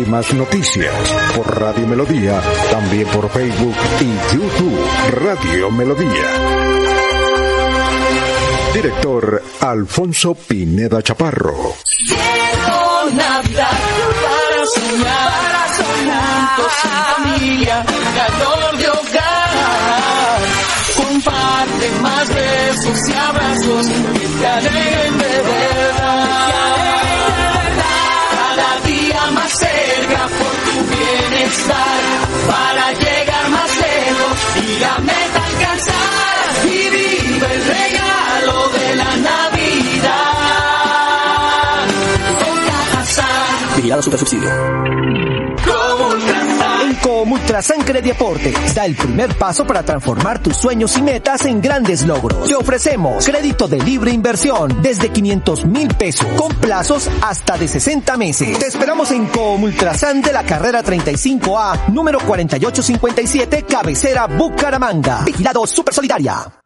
Últimas noticias por Radio Melodía, también por Facebook y YouTube Radio Melodía. Director Alfonso Pineda Chaparro. Para soñar, para de hogar. Comparte más besos y abrazos. Super. En Comultrasan Crediaporte da el primer paso para transformar tus sueños y metas en grandes logros. Te ofrecemos crédito de libre inversión desde 500 mil pesos con plazos hasta de 60 meses. Te esperamos en Comultrasan de la carrera 35A, número 4857, cabecera Bucaramanga. Vigilado Super Solidaria.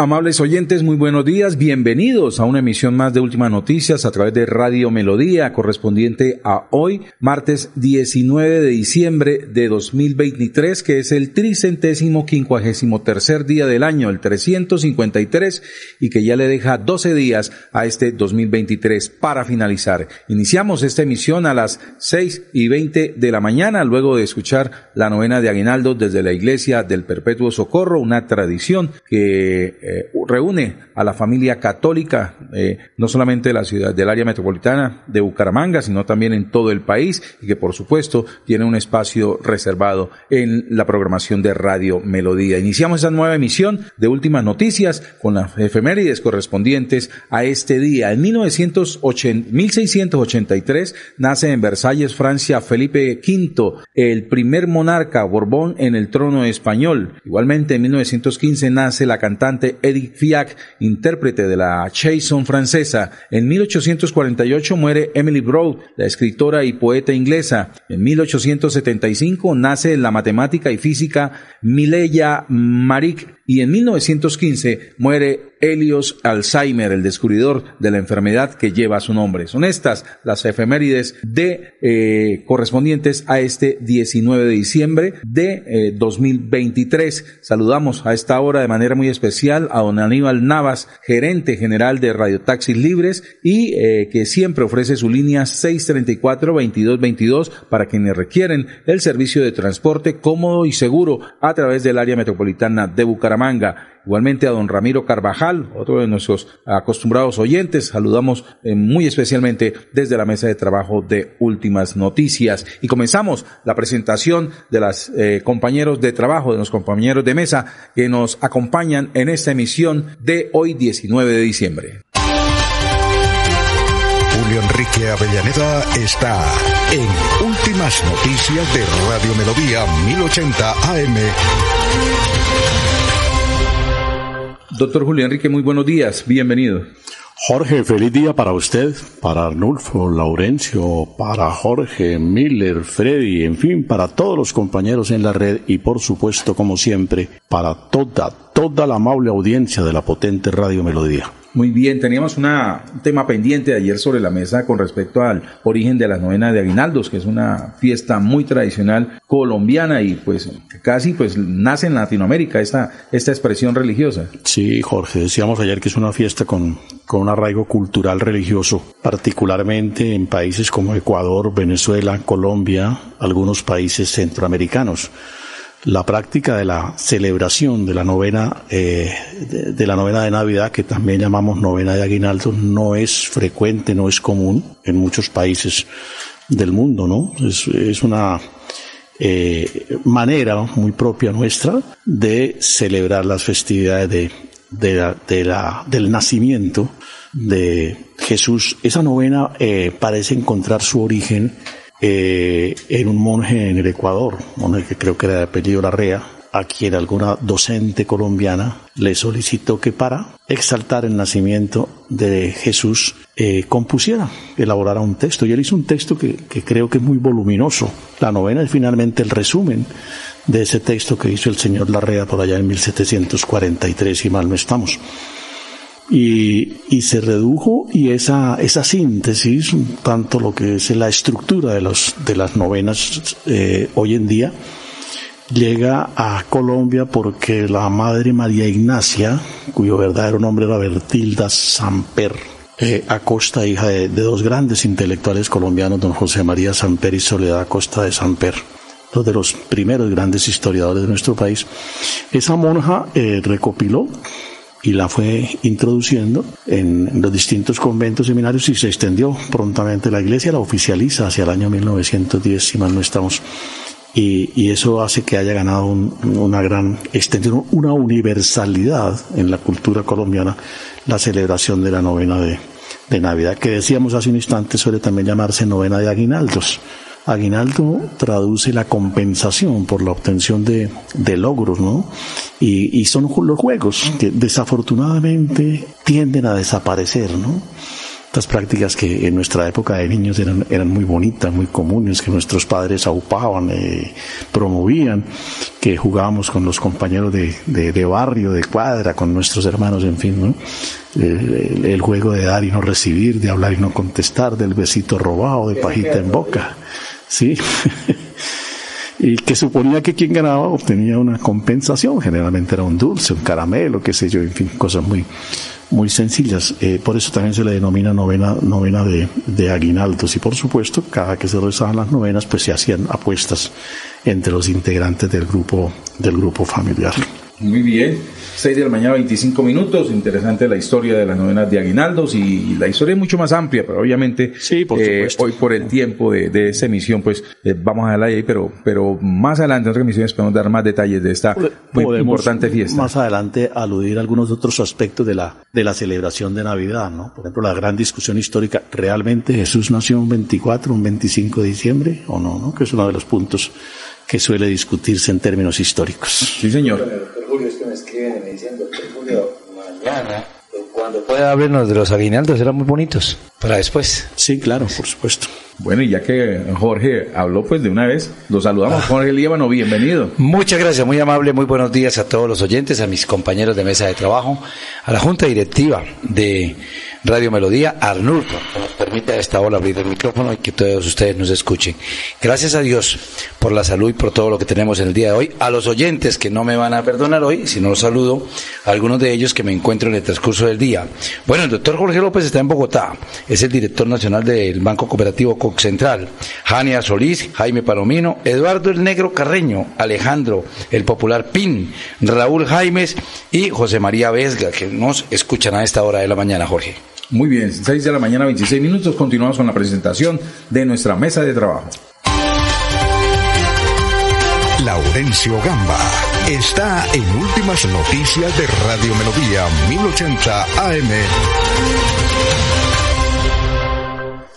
Amables oyentes, muy buenos días. Bienvenidos a una emisión más de Últimas Noticias a través de Radio Melodía, correspondiente a hoy, martes 19 de diciembre de 2023, que es el tricentésimo quincuagésimo tercer día del año, el 353, y que ya le deja 12 días a este 2023 para finalizar. Iniciamos esta emisión a las 6 y 20 de la mañana, luego de escuchar la novena de Aguinaldo desde la Iglesia del Perpetuo Socorro, una tradición que eh, reúne a la familia católica, eh, no solamente de la ciudad, del área metropolitana de Bucaramanga, sino también en todo el país y que por supuesto tiene un espacio reservado en la programación de Radio Melodía. Iniciamos esta nueva emisión de Últimas Noticias con las efemérides correspondientes a este día. En 1980, 1683 nace en Versalles, Francia, Felipe V, el primer monarca Borbón en el trono español. Igualmente en 1915 nace la cantante Edith Fiac, intérprete de la chanson francesa. En 1848 muere Emily Broad, la escritora y poeta inglesa. En 1875 nace la matemática y física Mileya Marik y en 1915 muere Helios Alzheimer, el descubridor de la enfermedad que lleva su nombre. Son estas las efemérides de eh, correspondientes a este 19 de diciembre de eh, 2023. Saludamos a esta hora de manera muy especial a don Aníbal Navas, gerente general de Radio Taxis Libres y eh, que siempre ofrece su línea 634-2222 para quienes requieren el servicio de transporte cómodo y seguro a través del área metropolitana de Bucaramanga. Igualmente a don Ramiro Carvajal, otro de nuestros acostumbrados oyentes. Saludamos eh, muy especialmente desde la mesa de trabajo de Últimas Noticias. Y comenzamos la presentación de los eh, compañeros de trabajo, de los compañeros de mesa que nos acompañan en esta emisión de hoy 19 de diciembre. Julio Enrique Avellaneda está en Últimas Noticias de Radio Melodía 1080 AM. Doctor Julio Enrique, muy buenos días, bienvenido. Jorge, feliz día para usted, para Arnulfo, Laurencio, para Jorge, Miller, Freddy, en fin, para todos los compañeros en la red y por supuesto, como siempre, para toda, toda la amable audiencia de la potente Radio Melodía. Muy bien, teníamos una, un tema pendiente de ayer sobre la mesa con respecto al origen de la novena de Aguinaldos, que es una fiesta muy tradicional colombiana y pues casi pues nace en Latinoamérica esta, esta expresión religiosa. Sí, Jorge, decíamos ayer que es una fiesta con, con un arraigo cultural religioso, particularmente en países como Ecuador, Venezuela, Colombia, algunos países centroamericanos la práctica de la celebración de la novena eh, de, la novena de Navidad, que también llamamos novena de aguinaldo, no es frecuente, no es común en muchos países del mundo, ¿no? Es, una eh, manera muy propia nuestra de celebrar las festividades de, del nacimiento de Jesús. Esa novena eh, parece encontrar su origen eh, en un monje en el Ecuador, monje que creo que era de apellido Larrea, a quien alguna docente colombiana le solicitó que para exaltar el nacimiento de Jesús eh, compusiera, elaborara un texto. Y él hizo un texto que, que creo que es muy voluminoso. La novena es finalmente el resumen de ese texto que hizo el señor Larrea por allá en 1743, si mal no estamos y, y, se redujo y esa, esa síntesis, tanto lo que es la estructura de, los, de las novenas eh, hoy en día, llega a Colombia porque la madre María Ignacia, cuyo verdadero nombre era Bertilda Samper, eh, Acosta, hija de, dos grandes intelectuales colombianos, don José María Samper y Soledad Acosta de Samper, dos de los primeros grandes historiadores de nuestro país, esa monja eh, recopiló y la fue introduciendo en los distintos conventos seminarios y se extendió prontamente la iglesia, la oficializa hacia el año 1910, si mal no estamos. Y, eso hace que haya ganado una gran extensión, una universalidad en la cultura colombiana, la celebración de la novena de, de Navidad, que decíamos hace un instante suele también llamarse novena de aguinaldos Aguinaldo traduce la compensación por la obtención de, logros, ¿no? Y, son los juegos que desafortunadamente tienden a desaparecer, ¿no? Estas prácticas que en nuestra época de niños eran, eran muy bonitas, muy comunes, que nuestros padres aupaban, eh, promovían, que jugábamos con los compañeros de, de, barrio, de cuadra, con nuestros hermanos, en fin, ¿no? El, juego de dar y no recibir, de hablar y no contestar, del besito robado, de pajita en boca. ¿Sí? y que suponía que quien ganaba obtenía una compensación, generalmente era un dulce, un caramelo, qué sé yo, en fin, cosas muy, muy sencillas. Eh, por eso también se le denomina novena, novena de, de aguinaldos. Y por supuesto, cada que se rezaban las novenas, pues se hacían apuestas entre los integrantes del grupo, del grupo familiar. Muy bien. 6 de la mañana, 25 minutos. Interesante la historia de las novenas de Aguinaldos y la historia es mucho más amplia, pero obviamente sí, por eh, hoy por el tiempo de, de esa emisión, pues eh, vamos a dejarla ahí, pero, pero más adelante en otras emisiones podemos dar más detalles de esta muy importante fiesta. Más adelante aludir a algunos otros aspectos de la, de la celebración de Navidad, ¿no? Por ejemplo, la gran discusión histórica, ¿realmente Jesús nació un 24, un 25 de diciembre o no? ¿no? Que es uno de los puntos que suele discutirse en términos históricos. Sí, señor. doctor Julio, es que me escriben y me dicen, doctor Julio, mañana, cuando pueda vernos de los aguinaldos, eran muy bonitos. Para después. Sí, claro, por supuesto. Bueno, y ya que Jorge habló, pues de una vez, lo saludamos. Ah. Jorge Líbano, bienvenido. Muchas gracias, muy amable, muy buenos días a todos los oyentes, a mis compañeros de mesa de trabajo, a la junta directiva de Radio Melodía, Arnulfo, que nos permite a esta hora abrir el micrófono y que todos ustedes nos escuchen. Gracias a Dios por la salud y por todo lo que tenemos en el día de hoy. A los oyentes que no me van a perdonar hoy, si no los saludo, a algunos de ellos que me encuentro en el transcurso del día. Bueno, el doctor Jorge López está en Bogotá, es el director nacional del Banco Cooperativo Coc Central. Jania Solís, Jaime Palomino, Eduardo el Negro Carreño, Alejandro el Popular Pin, Raúl Jaimes y José María Vesga, que nos escuchan a esta hora de la mañana, Jorge. Muy bien, 6 de la mañana, 26 minutos. Continuamos con la presentación de nuestra mesa de trabajo. Laurencio Gamba está en Últimas Noticias de Radio Melodía 1080 AM.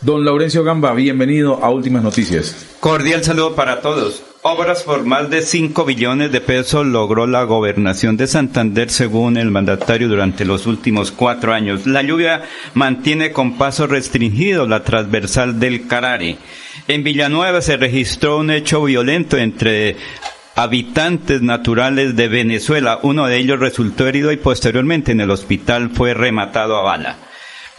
Don Laurencio Gamba, bienvenido a Últimas Noticias. Cordial saludo para todos. Obras por más de 5 billones de pesos logró la gobernación de Santander según el mandatario durante los últimos cuatro años. La lluvia mantiene con paso restringido la transversal del Carare. En Villanueva se registró un hecho violento entre habitantes naturales de Venezuela. Uno de ellos resultó herido y posteriormente en el hospital fue rematado a bala.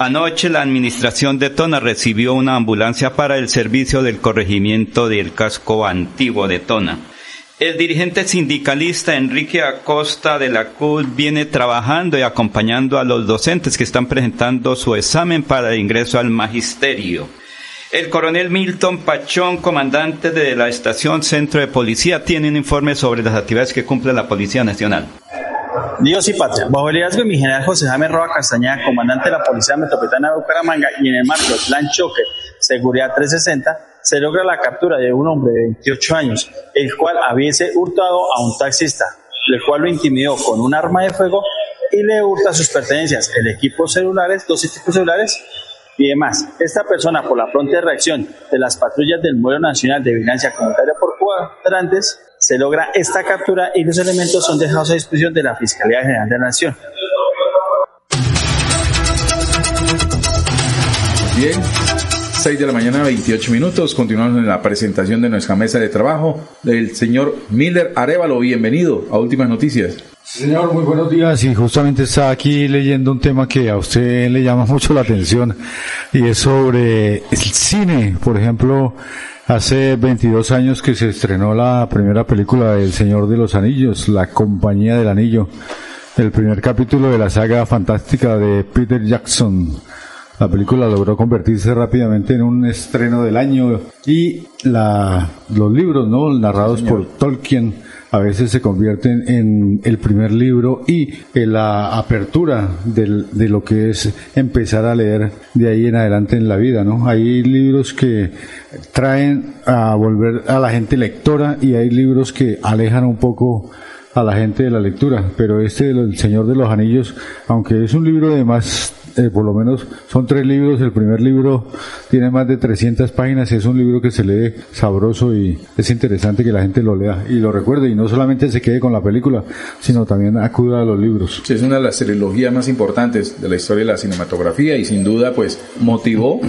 Anoche la administración de Tona recibió una ambulancia para el servicio del corregimiento del casco antiguo de Tona. El dirigente sindicalista Enrique Acosta de la CUD viene trabajando y acompañando a los docentes que están presentando su examen para ingreso al magisterio. El coronel Milton Pachón, comandante de la estación Centro de Policía, tiene un informe sobre las actividades que cumple la Policía Nacional. Dios y patria. Bajo el liderazgo de mi general José Jaime Roa Castañeda, comandante de la Policía Metropolitana de Bucaramanga, y en el marco del Plan Choque Seguridad 360, se logra la captura de un hombre de 28 años, el cual hubiese hurtado a un taxista, el cual lo intimidó con un arma de fuego y le hurta sus pertenencias, el equipo celulares, dos equipos celulares y demás. Esta persona, por la pronta reacción de las patrullas del Modelo Nacional de Vigilancia Comunitaria por Cuadrantes, se logra esta captura y los elementos son dejados a disposición de la Fiscalía General de la Nación. Bien, 6 de la mañana, 28 minutos. Continuamos en la presentación de nuestra mesa de trabajo del señor Miller Arevalo. Bienvenido a Últimas Noticias. Señor, muy buenos días. Y justamente está aquí leyendo un tema que a usted le llama mucho la atención y es sobre el cine. Por ejemplo, hace 22 años que se estrenó la primera película del Señor de los Anillos, La Compañía del Anillo, el primer capítulo de la saga fantástica de Peter Jackson. La película logró convertirse rápidamente en un estreno del año y la, los libros, ¿no? Narrados por Tolkien a veces se convierten en el primer libro y en la apertura de lo que es empezar a leer de ahí en adelante en la vida, ¿no? Hay libros que traen a volver a la gente lectora y hay libros que alejan un poco a la gente de la lectura, pero este El Señor de los Anillos, aunque es un libro de más eh, por lo menos son tres libros. El primer libro tiene más de 300 páginas y es un libro que se lee sabroso y es interesante que la gente lo lea y lo recuerde y no solamente se quede con la película, sino también acuda a los libros. Sí, es una de las trilogías más importantes de la historia de la cinematografía y sin duda pues motivó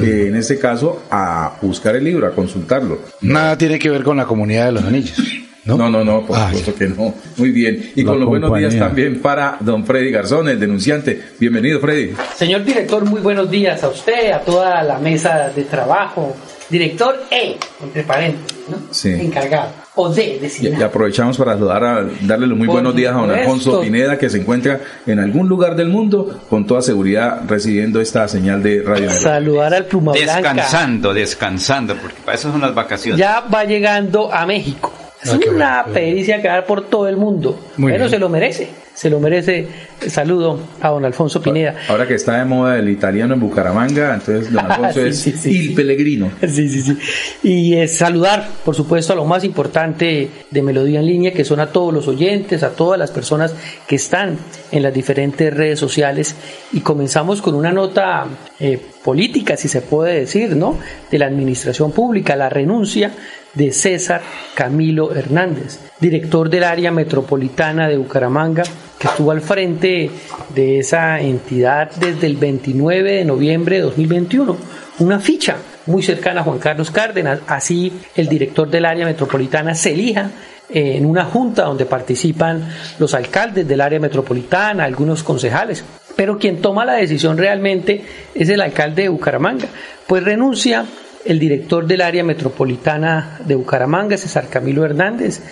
eh, en este caso a buscar el libro, a consultarlo. Nada tiene que ver con la comunidad de los anillos. ¿No? no, no, por supuesto que no. Muy bien. Y con los buenos días también para don Freddy Garzón, el denunciante. Bienvenido, Freddy. Señor director, muy buenos días a usted, a toda la mesa de trabajo. Director E, entre paréntesis, ¿no? Sí. Encargado. O D, y, y aprovechamos para saludar a darle los muy Por buenos días a don. Alfonso Pineda, que se encuentra en algún lugar del mundo, con toda seguridad recibiendo esta señal de radio. Saludar al Pluma Blanca. Descansando, descansando, porque para eso son las vacaciones. Ya va llegando a México. Es Ah, va a dar por todo el mundo. Muy Pero bien. se lo merece. Se lo merece. Saludo a don Alfonso Pineda. Ahora que está de moda el italiano en Bucaramanga, entonces don Alfonso Sí, es sí, sí, Il Pellegrino. Sí, sí, sí. Y es saludar, por supuesto, a lo más importante de Melodía en línea, que son a todos los oyentes, a todas las personas que están en las diferentes redes sociales. Y comenzamos con una nota eh, política, si se puede decir, ¿no? De la administración pública, la renuncia de César Camilo Hernández, director del área metropolitana de Bucaramanga, que estuvo al frente de esa entidad desde el 29 de noviembre de 2021. Una ficha muy cercana a Juan Carlos Cárdenas. Así, el director del área metropolitana se elija en una junta donde participan los alcaldes del área metropolitana, algunos concejales. Pero quien toma la decisión realmente es el alcalde de Bucaramanga, pues renuncia el director del área metropolitana de Bucaramanga, César Camilo Hernández.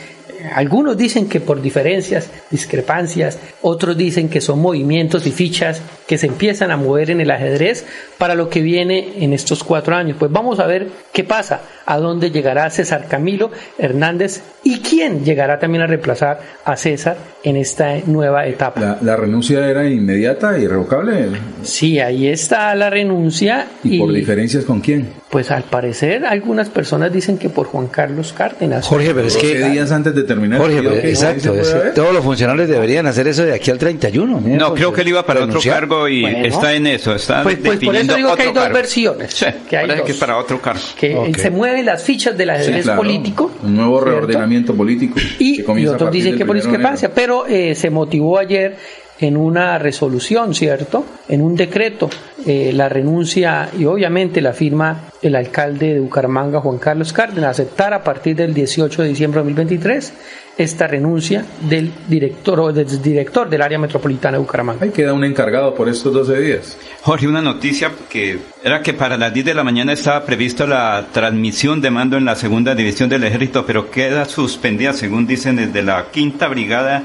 Algunos dicen que por diferencias, discrepancias, otros dicen que son movimientos y fichas que se empiezan a mover en el ajedrez para lo que viene en estos cuatro años. Pues vamos a ver qué pasa, a dónde llegará César Camilo Hernández y quién llegará también a reemplazar a César en esta nueva etapa. La, la renuncia era inmediata, irrevocable. Sí, ahí está la renuncia. ¿Y, por diferencias con quién? Pues al parecer algunas personas dicen que por Juan Carlos Cárdenas. Jorge, pero es que... 12 días antes de terminar. Jorge, pero exacto. es que todos los funcionarios deberían hacer eso de aquí al 31. No, creo que él iba para otro Renunciar. cargo cargo y está en eso, está pues, pues por eso digo que hay dos versiones. Sí, que hay dos. que para otro cargo. Que se mueven las fichas del ajedrez Sí, claro. político. Un nuevo reordenamiento político. Y, que y otros dicen que por discrepancia, pero eh, se motivó ayer en una resolución, ¿cierto? En un decreto, eh, la renuncia y obviamente la firma el alcalde de Bucaramanga, Juan Carlos Cárdenas, aceptar a partir del 18 de diciembre de 2023 esta renuncia del director o del director del área metropolitana de Bucaramanga. Ahí queda un encargado por estos 12 días. Jorge, una noticia que era que para las 10 de la mañana estaba prevista la transmisión de mando en la segunda división del ejército, pero queda suspendida, según dicen desde la quinta brigada.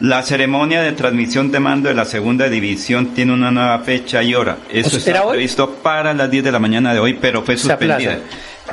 La ceremonia de transmisión de mando de la segunda división tiene una nueva fecha y hora. Eso está previsto para las 10 de la mañana de hoy, pero fue suspendida.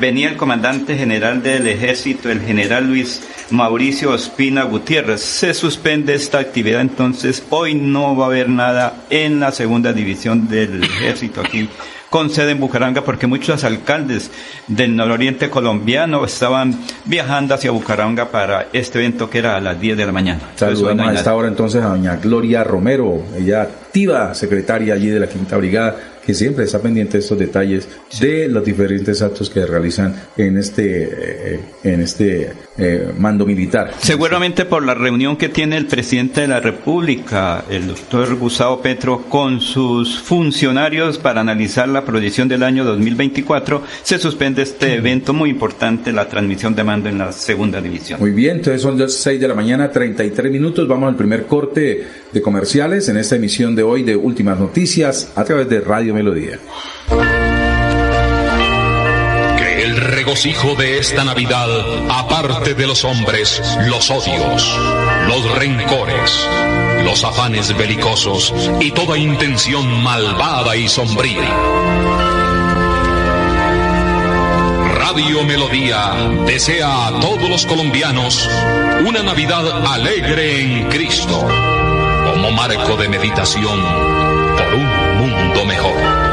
Venía el comandante general del ejército, el general Luis Mauricio Ospina Gutiérrez. Se suspende esta actividad, entonces hoy no va a haber nada en la segunda división del ejército aquí con sede en Bucaranga porque muchos alcaldes del nororiente colombiano estaban viajando hacia Bucaranga para este evento que era a las 10 de la mañana. Saludamos a esta hora entonces a doña Gloria Romero, ella activa secretaria allí de la Quinta Brigada, que siempre está pendiente de estos detalles de los diferentes actos que realizan en este, eh, en este eh, mando militar. Seguramente por la reunión que tiene el presidente de la República, el doctor Gustavo Petro, con sus funcionarios para analizar la proyección del año 2024, se suspende este evento muy importante, la transmisión de mando en la segunda división. Muy bien, entonces son las 6 de la mañana, 33 minutos. Vamos al primer corte de comerciales en esta emisión de hoy de Últimas Noticias a través de Radio Melodía. Que el regocijo de esta Navidad aparte de los hombres los odios, los rencores, los afanes belicosos y toda intención malvada y sombría. Radio Melodía desea a todos los colombianos una Navidad alegre en Cristo, como marco de meditación por un mundo mejor.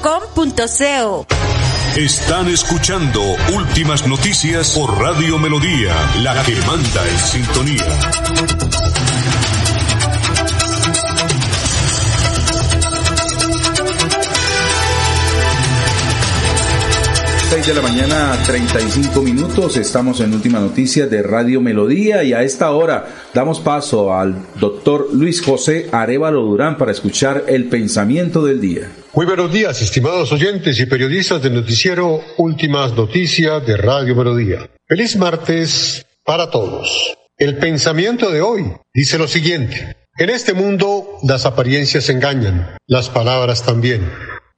Están escuchando Últimas Noticias por Radio Melodía, la que manda en sintonía. 6 de la mañana, 35 minutos. Estamos en Última Noticia de Radio Melodía y a esta hora damos paso al doctor Luis José Arevalo Durán para escuchar el pensamiento del día. Muy buenos días, estimados oyentes y periodistas del noticiero Últimas Noticias de Radio Melodía. Feliz martes para todos. El pensamiento de hoy dice lo siguiente. En este mundo las apariencias engañan, las palabras también,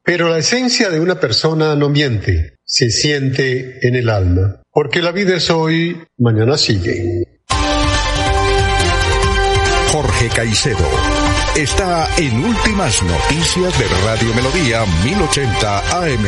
pero la esencia de una persona no miente, se siente en el alma, porque la vida es hoy, mañana sigue. Jorge Caicedo está en Últimas Noticias de Radio Melodía 1080 AM.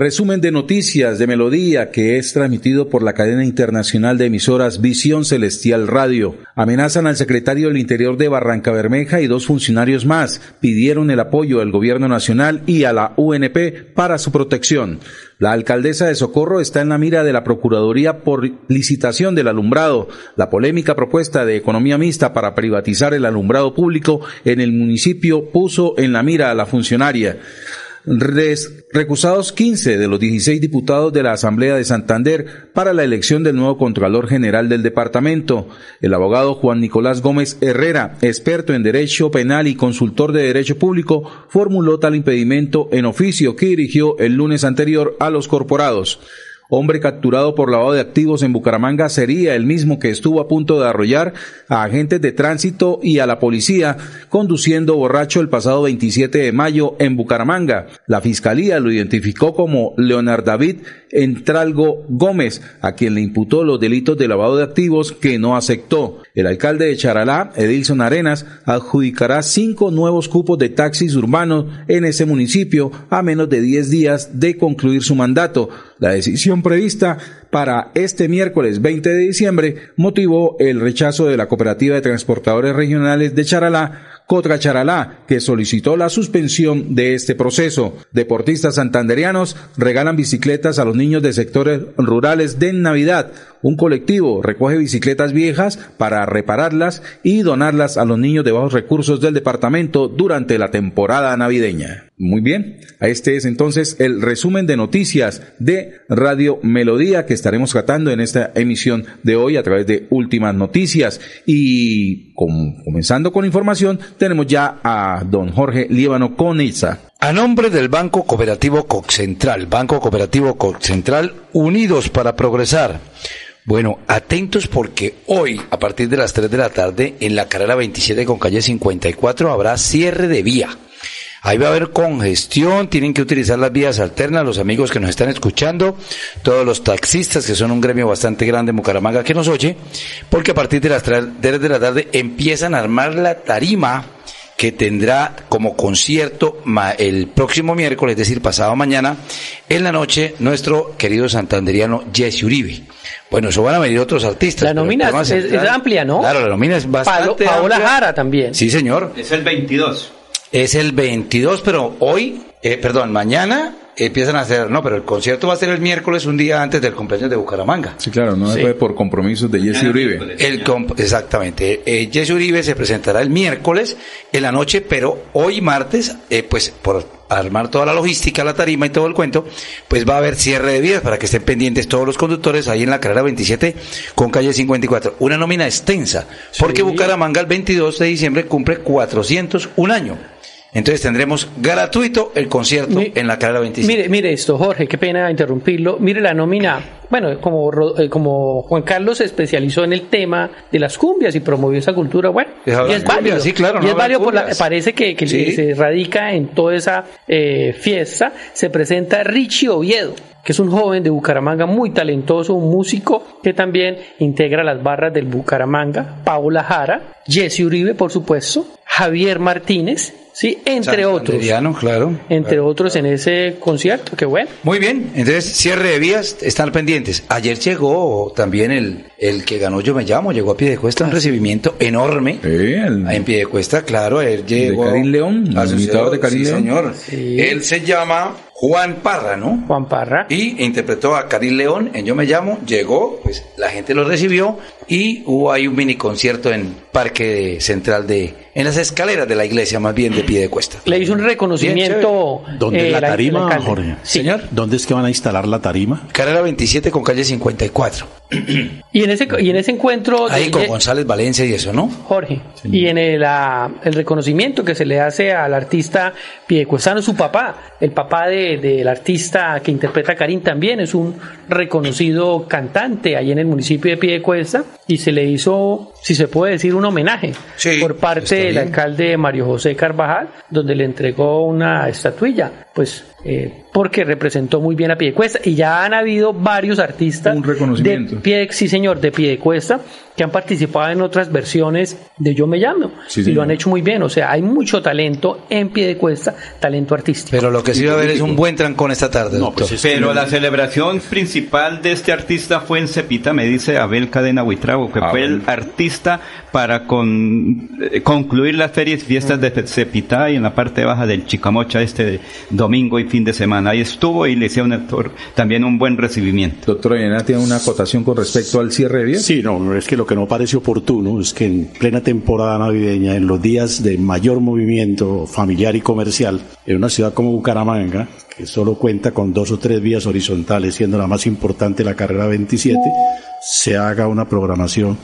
Resumen de noticias de Melodía que es transmitido por la cadena internacional de emisoras Visión Celestial Radio. Amenazan al secretario del Interior de Barranca Bermeja y dos funcionarios más. Pidieron el apoyo del gobierno nacional y a la UNP para su protección. La alcaldesa de Socorro está en la mira de la Procuraduría por licitación del alumbrado. La polémica propuesta de economía mixta para privatizar el alumbrado público en el municipio puso en la mira a la funcionaria. Recusados 15 de los 16 diputados de la Asamblea de Santander para la elección del nuevo Contralor General del departamento. El abogado Juan Nicolás Gómez Herrera, experto en Derecho Penal y consultor de Derecho Público, formuló tal impedimento en oficio que dirigió el lunes anterior a los corporados hombre capturado por lavado de activos en Bucaramanga sería el mismo que estuvo a punto de arrollar a agentes de tránsito y a la policía conduciendo borracho el pasado 27 de mayo en Bucaramanga. La fiscalía lo identificó como Leonard David Entralgo Gómez, a quien le imputó los delitos de lavado de activos que no aceptó. El alcalde de Charalá, Edilson Arenas, adjudicará cinco nuevos cupos de taxis urbanos en ese municipio a menos de 10 días de concluir su mandato. La decisión prevista para este miércoles 20 de diciembre motivó el rechazo de la Cooperativa de Transportadores Regionales de Charalá contra Charalá, que solicitó la suspensión de este proceso. Deportistas santanderianos regalan bicicletas a los niños de sectores rurales de Navidad. Un colectivo recoge bicicletas viejas para repararlas y donarlas a los niños de bajos recursos del departamento durante la temporada navideña. Muy bien, este es entonces el resumen de noticias de Radio Melodía que estaremos tratando en esta emisión de hoy a través de Últimas Noticias. Y comenzando con información, tenemos ya a don Jorge Líbano Coniza. A nombre del Banco Cooperativo Central, Banco Cooperativo Central, unidos para progresar. Bueno, atentos porque hoy, a partir de las 3 de la tarde, en la carrera 27 con calle 54, habrá cierre de vía. Ahí va a haber congestión, tienen que utilizar las vías alternas, los amigos que nos están escuchando, todos los taxistas, que son un gremio bastante grande en Bucaramanga que nos oye, porque a partir de las 3 de la tarde empiezan a armar la tarima que tendrá como concierto el próximo miércoles, es decir, pasado mañana, en la noche, nuestro querido santanderiano Jesse Uribe. Bueno, eso van a venir otros artistas. La nómina es, amplia, ¿no? Claro, la nómina es bastante Paola Jara también. Sí, señor. Es el 22. Es el 22, pero hoy, eh, perdón, mañana empiezan a hacer, no, pero el concierto va a ser el miércoles, un día antes del cumpleaños de Bucaramanga. Sí, claro, no fue por compromisos de Jesse Uribe. El exactamente. Eh, Jesse Uribe se presentará el miércoles en la noche, pero hoy martes, eh, pues por armar toda la logística, la tarima y todo el cuento, pues va a haber cierre de vías para que estén pendientes todos los conductores ahí en la carrera 27 con calle 54. Una nómina extensa, porque Bucaramanga el 22 de diciembre cumple 401 año. Entonces tendremos gratuito el concierto en la carrera 25. Mire, mire esto, Jorge, qué pena interrumpirlo. Mire la nómina. Bueno, como, eh, como Juan Carlos se especializó en el tema de las cumbias y promovió esa cultura, bueno, y es válido. Sí, claro, y es válido por la, parece que, que se radica en toda esa eh, fiesta. Se presenta Richie Oviedo que es un joven de Bucaramanga muy talentoso, un músico que también integra las barras del Bucaramanga, Paula Jara, Jesse Uribe, por supuesto, Javier Martínez, sí, entre otros. claro. Entre otros en ese concierto, qué bueno. Muy bien, entonces cierre de vías, están pendientes. Ayer llegó también el, el que ganó Yo Me Llamo, llegó a pie de cuesta, un recibimiento enorme. En pie de cuesta, claro, ayer llegó. De Karim León, el invitado de Karim León. señor. Él se llama Juan Parra, ¿no? Juan Parra. Y interpretó a Karim León en Yo Me Llamo, llegó, pues la gente lo recibió y hubo ahí un mini concierto en Parque Central de, en las escaleras de la iglesia, más bien de pie de cuesta. Le hizo un reconocimiento. ¿Dónde es la eh, tarima, Jorge? Señor. ¿Dónde es que van a instalar la tarima? Carrera 27 con calle 54. Y en ese y en ese encuentro ahí con González Valencia y eso, ¿no? Jorge. Y en el, el reconocimiento que se le hace al artista piedecuestano, su papá, el papá de del artista que interpreta a Karim también es un reconocido cantante ahí en el municipio de Piedecuesta y se le hizo, si se puede decir, un homenaje por parte del alcalde Mario José Carvajal, donde le entregó una estatuilla, pues eh, porque representó muy bien a Piedecuesta y ya han habido varios artistas un reconocimiento. de pie, sí señor, de Piedecuesta que han participado en otras versiones de Yo Me Llamo y lo han hecho muy bien, o sea, hay mucho talento en Piedecuesta, talento artístico. Pero lo que sí va a haber es un buen trancón esta tarde. Pues pero la celebración principal de este artista fue en Cepita, me dice Abel Cadena Huitrago que Ah, fue el bueno. artista para con- eh, concluir las ferias y fiestas de Cepitá y en la parte baja del Chicamocha este domingo y fin de semana. Ahí estuvo y le hicieron el tor- también un buen recibimiento. Doctor Ayana, ¿tiene una acotación con respecto al cierre de vías? Sí, no, no, es que lo que no parece oportuno es que en plena temporada navideña, en los días de mayor movimiento familiar y comercial, en una ciudad como Bucaramanga, que solo cuenta con dos o tres vías horizontales, siendo la más importante la carrera 27, se haga una programación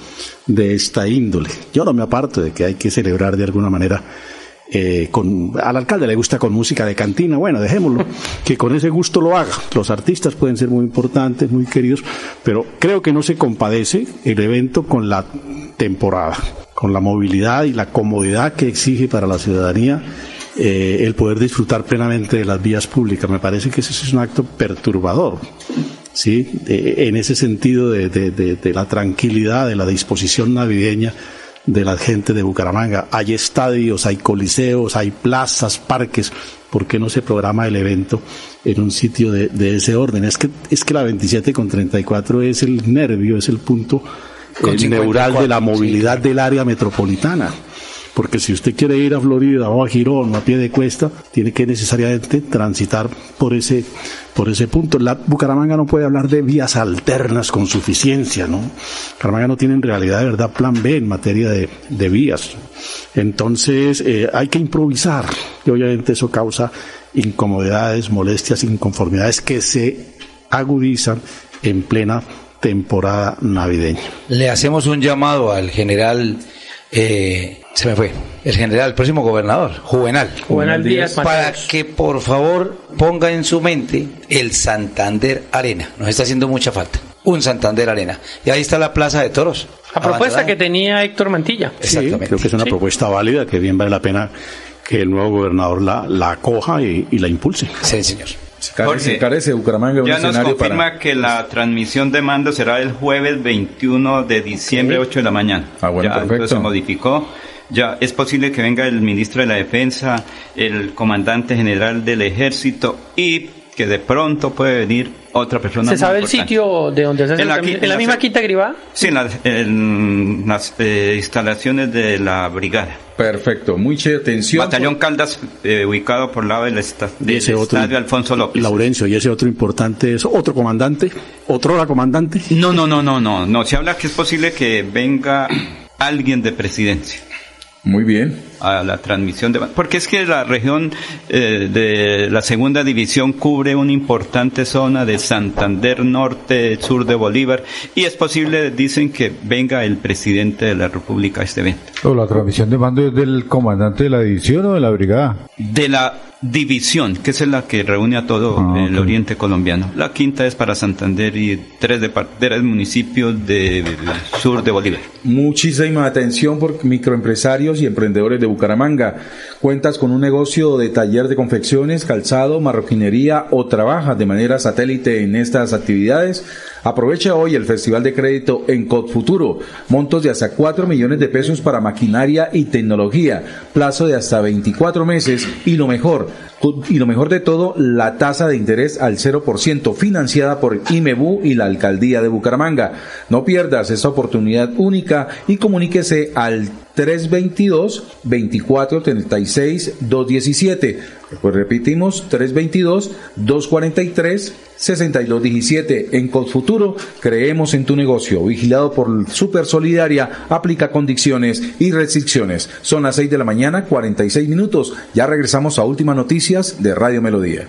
de esta índole. Yo no me aparto de que hay que celebrar de alguna manera eh, con, al alcalde le gusta con música de cantina, bueno, dejémoslo, que con ese gusto lo haga. Los artistas pueden ser muy importantes, muy queridos, pero creo que no se compadece el evento con la temporada, con la movilidad y la comodidad que exige para la ciudadanía eh, el poder disfrutar plenamente de las vías públicas. Me parece que ese es un acto perturbador. ¿sí? De- en ese sentido de la tranquilidad, de la disposición navideña de la gente de Bucaramanga. Hay estadios, hay coliseos, hay plazas, parques. ¿Por qué no se programa el evento en un sitio de, de ese orden? Es que, es que la 27 con 34 es el nervio, es el punto eh, 54, neural de la sí, movilidad del área metropolitana. Porque si usted quiere ir a Florida o a Girón o a pie de cuesta, tiene que necesariamente transitar por ese, por ese punto. La Bucaramanga no puede hablar de vías alternas con suficiencia, ¿no? Bucaramanga no tiene en realidad de verdad plan B en materia de, de vías. Entonces, eh, hay que improvisar. Y obviamente eso causa incomodidades, molestias, inconformidades que se agudizan en plena temporada navideña. Le hacemos un llamado al general, eh, se me fue, el general, el próximo gobernador, Juvenal. Juvenal Díaz Para que por favor ponga en su mente el Santander Arena. Nos está haciendo mucha falta. Un Santander Arena. Y ahí está la Plaza de Toros. La propuesta abandonada. que tenía Héctor Mantilla. Sí, creo que es una Sí. propuesta válida que bien vale la pena que el nuevo gobernador la, la acoja y, y la impulse. Sí, señor. Carece, carece Bucaramanga un Ya nos confirma para... que la transmisión de mando será el jueves 21 de diciembre, 8 de la mañana. Ah, bueno, ya, perfecto. entonces se modificó. Ya es posible que venga el ministro de la Defensa, el comandante general del Ejército y que de pronto puede venir otra persona. ¿Se sabe el sitio de donde se hace En el la en la, la misma Quinta Gribá? Sí, en, las- en las eh, instalaciones de la brigada. Perfecto, mucha atención. Batallón Caldas, eh, ubicado por lado del, esta- Y del ese otro- estadio Alfonso López. Laurencio, y ese otro importante es otro comandante, otro hora comandante. No, no, no, no, no, no. Se habla que es posible que venga alguien de presidencia. Muy bien. A la transmisión de. Porque es que la región eh, de la segunda división cubre una importante zona de Santander Norte, sur de Bolívar. Y es posible, dicen, que venga el presidente de la República a este evento. ¿O la transmisión de mando es del comandante de la división o de la brigada? De la división, que es la que reúne a todo Ah, el oriente colombiano. La quinta es para Santander y tres, de, tres municipios del sur de Bolívar. Muchísima atención por microempresarios y emprendedores de Bucaramanga. Cuentas con un negocio de taller de confecciones, calzado, marroquinería o trabajas de manera satélite en estas actividades. Aprovecha hoy el Festival de Crédito en Codfuturo. Montos de hasta 4 millones de pesos para maquinaria y tecnología. Plazo de hasta 24 meses y lo mejor, y lo mejor de todo, la tasa de interés al 0% financiada por IMEBU y la Alcaldía de Bucaramanga. No pierdas esta oportunidad única y comuníquese al 322 24 36 217. Pues repetimos 322 243 6217. En Codfuturo creemos en tu negocio. Vigilado por Super Solidaria, aplica condiciones y restricciones. Son las 6 de la mañana, 46 minutos. Ya regresamos a últimas noticias de Radio Melodía.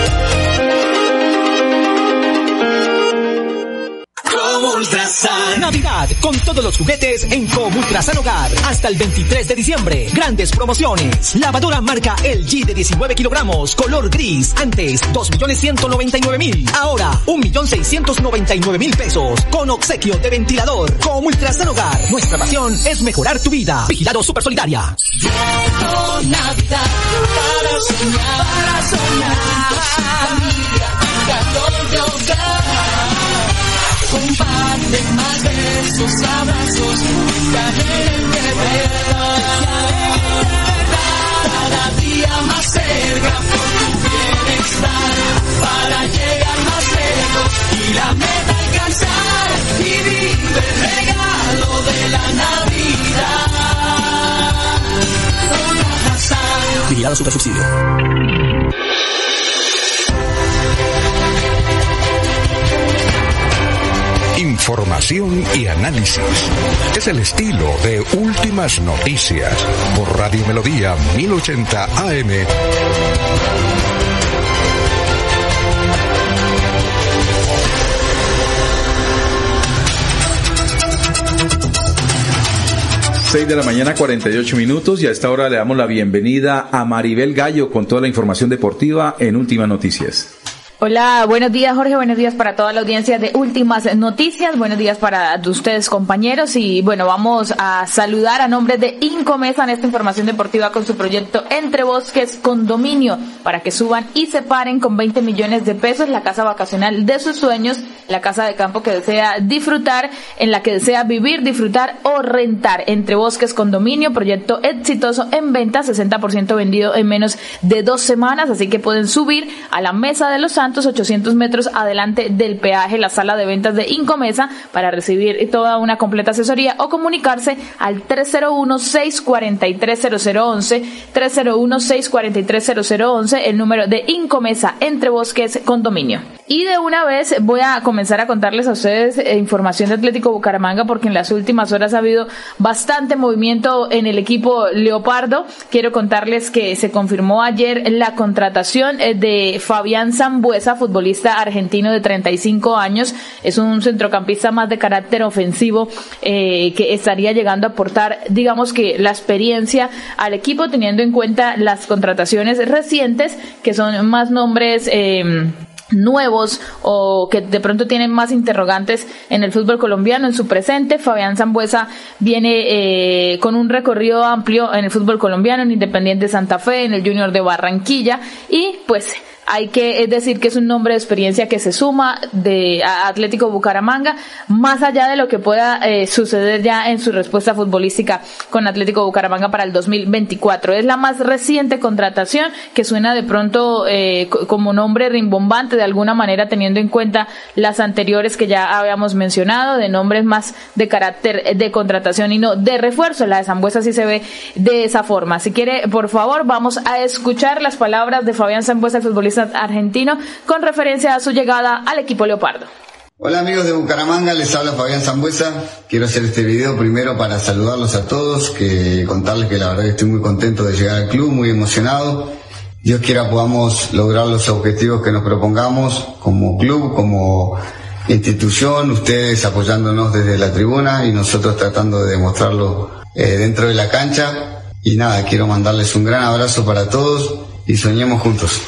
Ultrasan Navidad con todos los juguetes en Comultrasan Hogar. Hasta el 23 de diciembre. Grandes promociones. Lavadora marca LG de 19 kilogramos, color gris. Antes, 2.199.000. Ahora, 1.699.000 pesos. Con obsequio de ventilador. Comultrasan Hogar. Nuestra pasión es mejorar tu vida. Vigilado Super Solidaria. Navidad para soñar, para soñar. familia, calor de hogar. Comparte más besos, abrazos, de verdad. Cada día más cerca por tu bienestar, para llegar más lejos y la meta alcanzar y vive el regalo de la Navidad. Vigilado Super Subsidio. Información y análisis. Es el estilo de Últimas Noticias por Radio Melodía 1080 AM. Seis de la mañana, 48 minutos y a esta hora le damos la bienvenida a Maribel Gallo con toda la información deportiva en Últimas Noticias. Hola, buenos días Jorge, buenos días para toda la audiencia de Últimas Noticias, buenos días para ustedes compañeros. Y bueno, vamos a saludar a nombre de Incomesa en esta información deportiva con su proyecto Entre Bosques Condominio para que suban y se paren con 20 millones de pesos la casa vacacional de sus sueños, la casa de campo que desea disfrutar, en la que desea vivir, disfrutar o rentar. Entre Bosques Condominio, proyecto exitoso en venta, 60% vendido en menos de dos semanas, así que pueden subir a la mesa de los santos 800 metros adelante del peaje, la sala de ventas de Incomesa, para recibir toda una completa asesoría o comunicarse al 301-643-0011, 301-643-0011, el número de Incomesa entre bosques condominio. Y de una vez voy a comenzar a contarles a ustedes eh, información de Atlético Bucaramanga porque en las últimas horas ha habido bastante movimiento en el equipo Leopardo. Quiero contarles que se confirmó ayer la contratación eh, de Fabián Zambuesa futbolista argentino de 35 años. Es un centrocampista más de carácter ofensivo eh, que estaría llegando a aportar, digamos que, la experiencia al equipo teniendo en cuenta las contrataciones recientes que son más nombres. Eh, nuevos o que de pronto tienen más interrogantes en el fútbol colombiano en su presente. Fabián Zambuesa viene eh, con un recorrido amplio en el fútbol colombiano, en Independiente Santa Fe, en el Junior de Barranquilla y pues hay que decir que es un nombre de experiencia que se suma de Atlético Bucaramanga, más allá de lo que pueda eh, suceder ya en su respuesta futbolística con Atlético Bucaramanga para el 2024. Es la más reciente contratación que suena de pronto eh, como nombre rimbombante de alguna manera teniendo en cuenta las anteriores que ya habíamos mencionado, de nombres más de carácter de contratación y no de refuerzo. La de Zambuesa sí se ve de esa forma. Si quiere, por favor, vamos a escuchar las palabras de Fabián Zambuesa, el futbolista argentino, con referencia a su llegada al equipo Leopardo. Hola amigos de Bucaramanga, les habla Fabián Zambuesa. Quiero hacer este video primero para saludarlos a todos, que contarles que la verdad estoy muy contento de llegar al club, muy emocionado. Dios quiera podamos lograr los objetivos que nos propongamos como club, como institución, ustedes apoyándonos desde la tribuna y nosotros tratando de demostrarlo eh, dentro de la cancha. Y nada, quiero mandarles un gran abrazo para todos y soñemos juntos.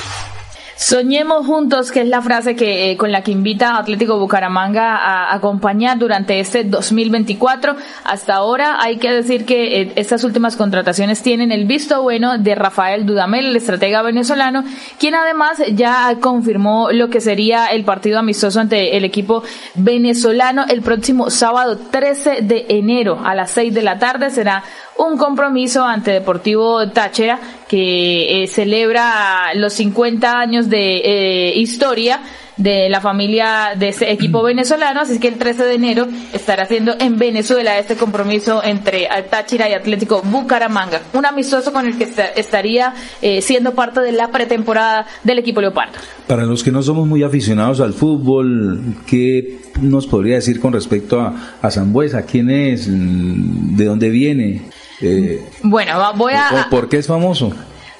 Soñemos juntos, que es la frase que eh, con la que invita Atlético Bucaramanga a acompañar durante este 2024. Hasta ahora hay que decir que eh, estas últimas contrataciones tienen el visto bueno de Rafael Dudamel, el estratega venezolano, quien además ya confirmó lo que sería el partido amistoso ante el equipo venezolano el próximo sábado 13 de enero a las 6 de la tarde. Será un compromiso ante Deportivo Táchira que eh, celebra los 50 años de eh, historia de la familia de ese equipo venezolano, así que el 13 de enero estará haciendo en Venezuela este compromiso entre Táchira y Atlético Bucaramanga, un amistoso con el que estaría eh, siendo parte de la pretemporada del equipo Leopardo. Para los que no somos muy aficionados al fútbol, ¿qué nos podría decir con respecto a, a Zambuesa? ¿Quién es? ¿De dónde viene? Eh, bueno, voy a... ¿Por qué es famoso?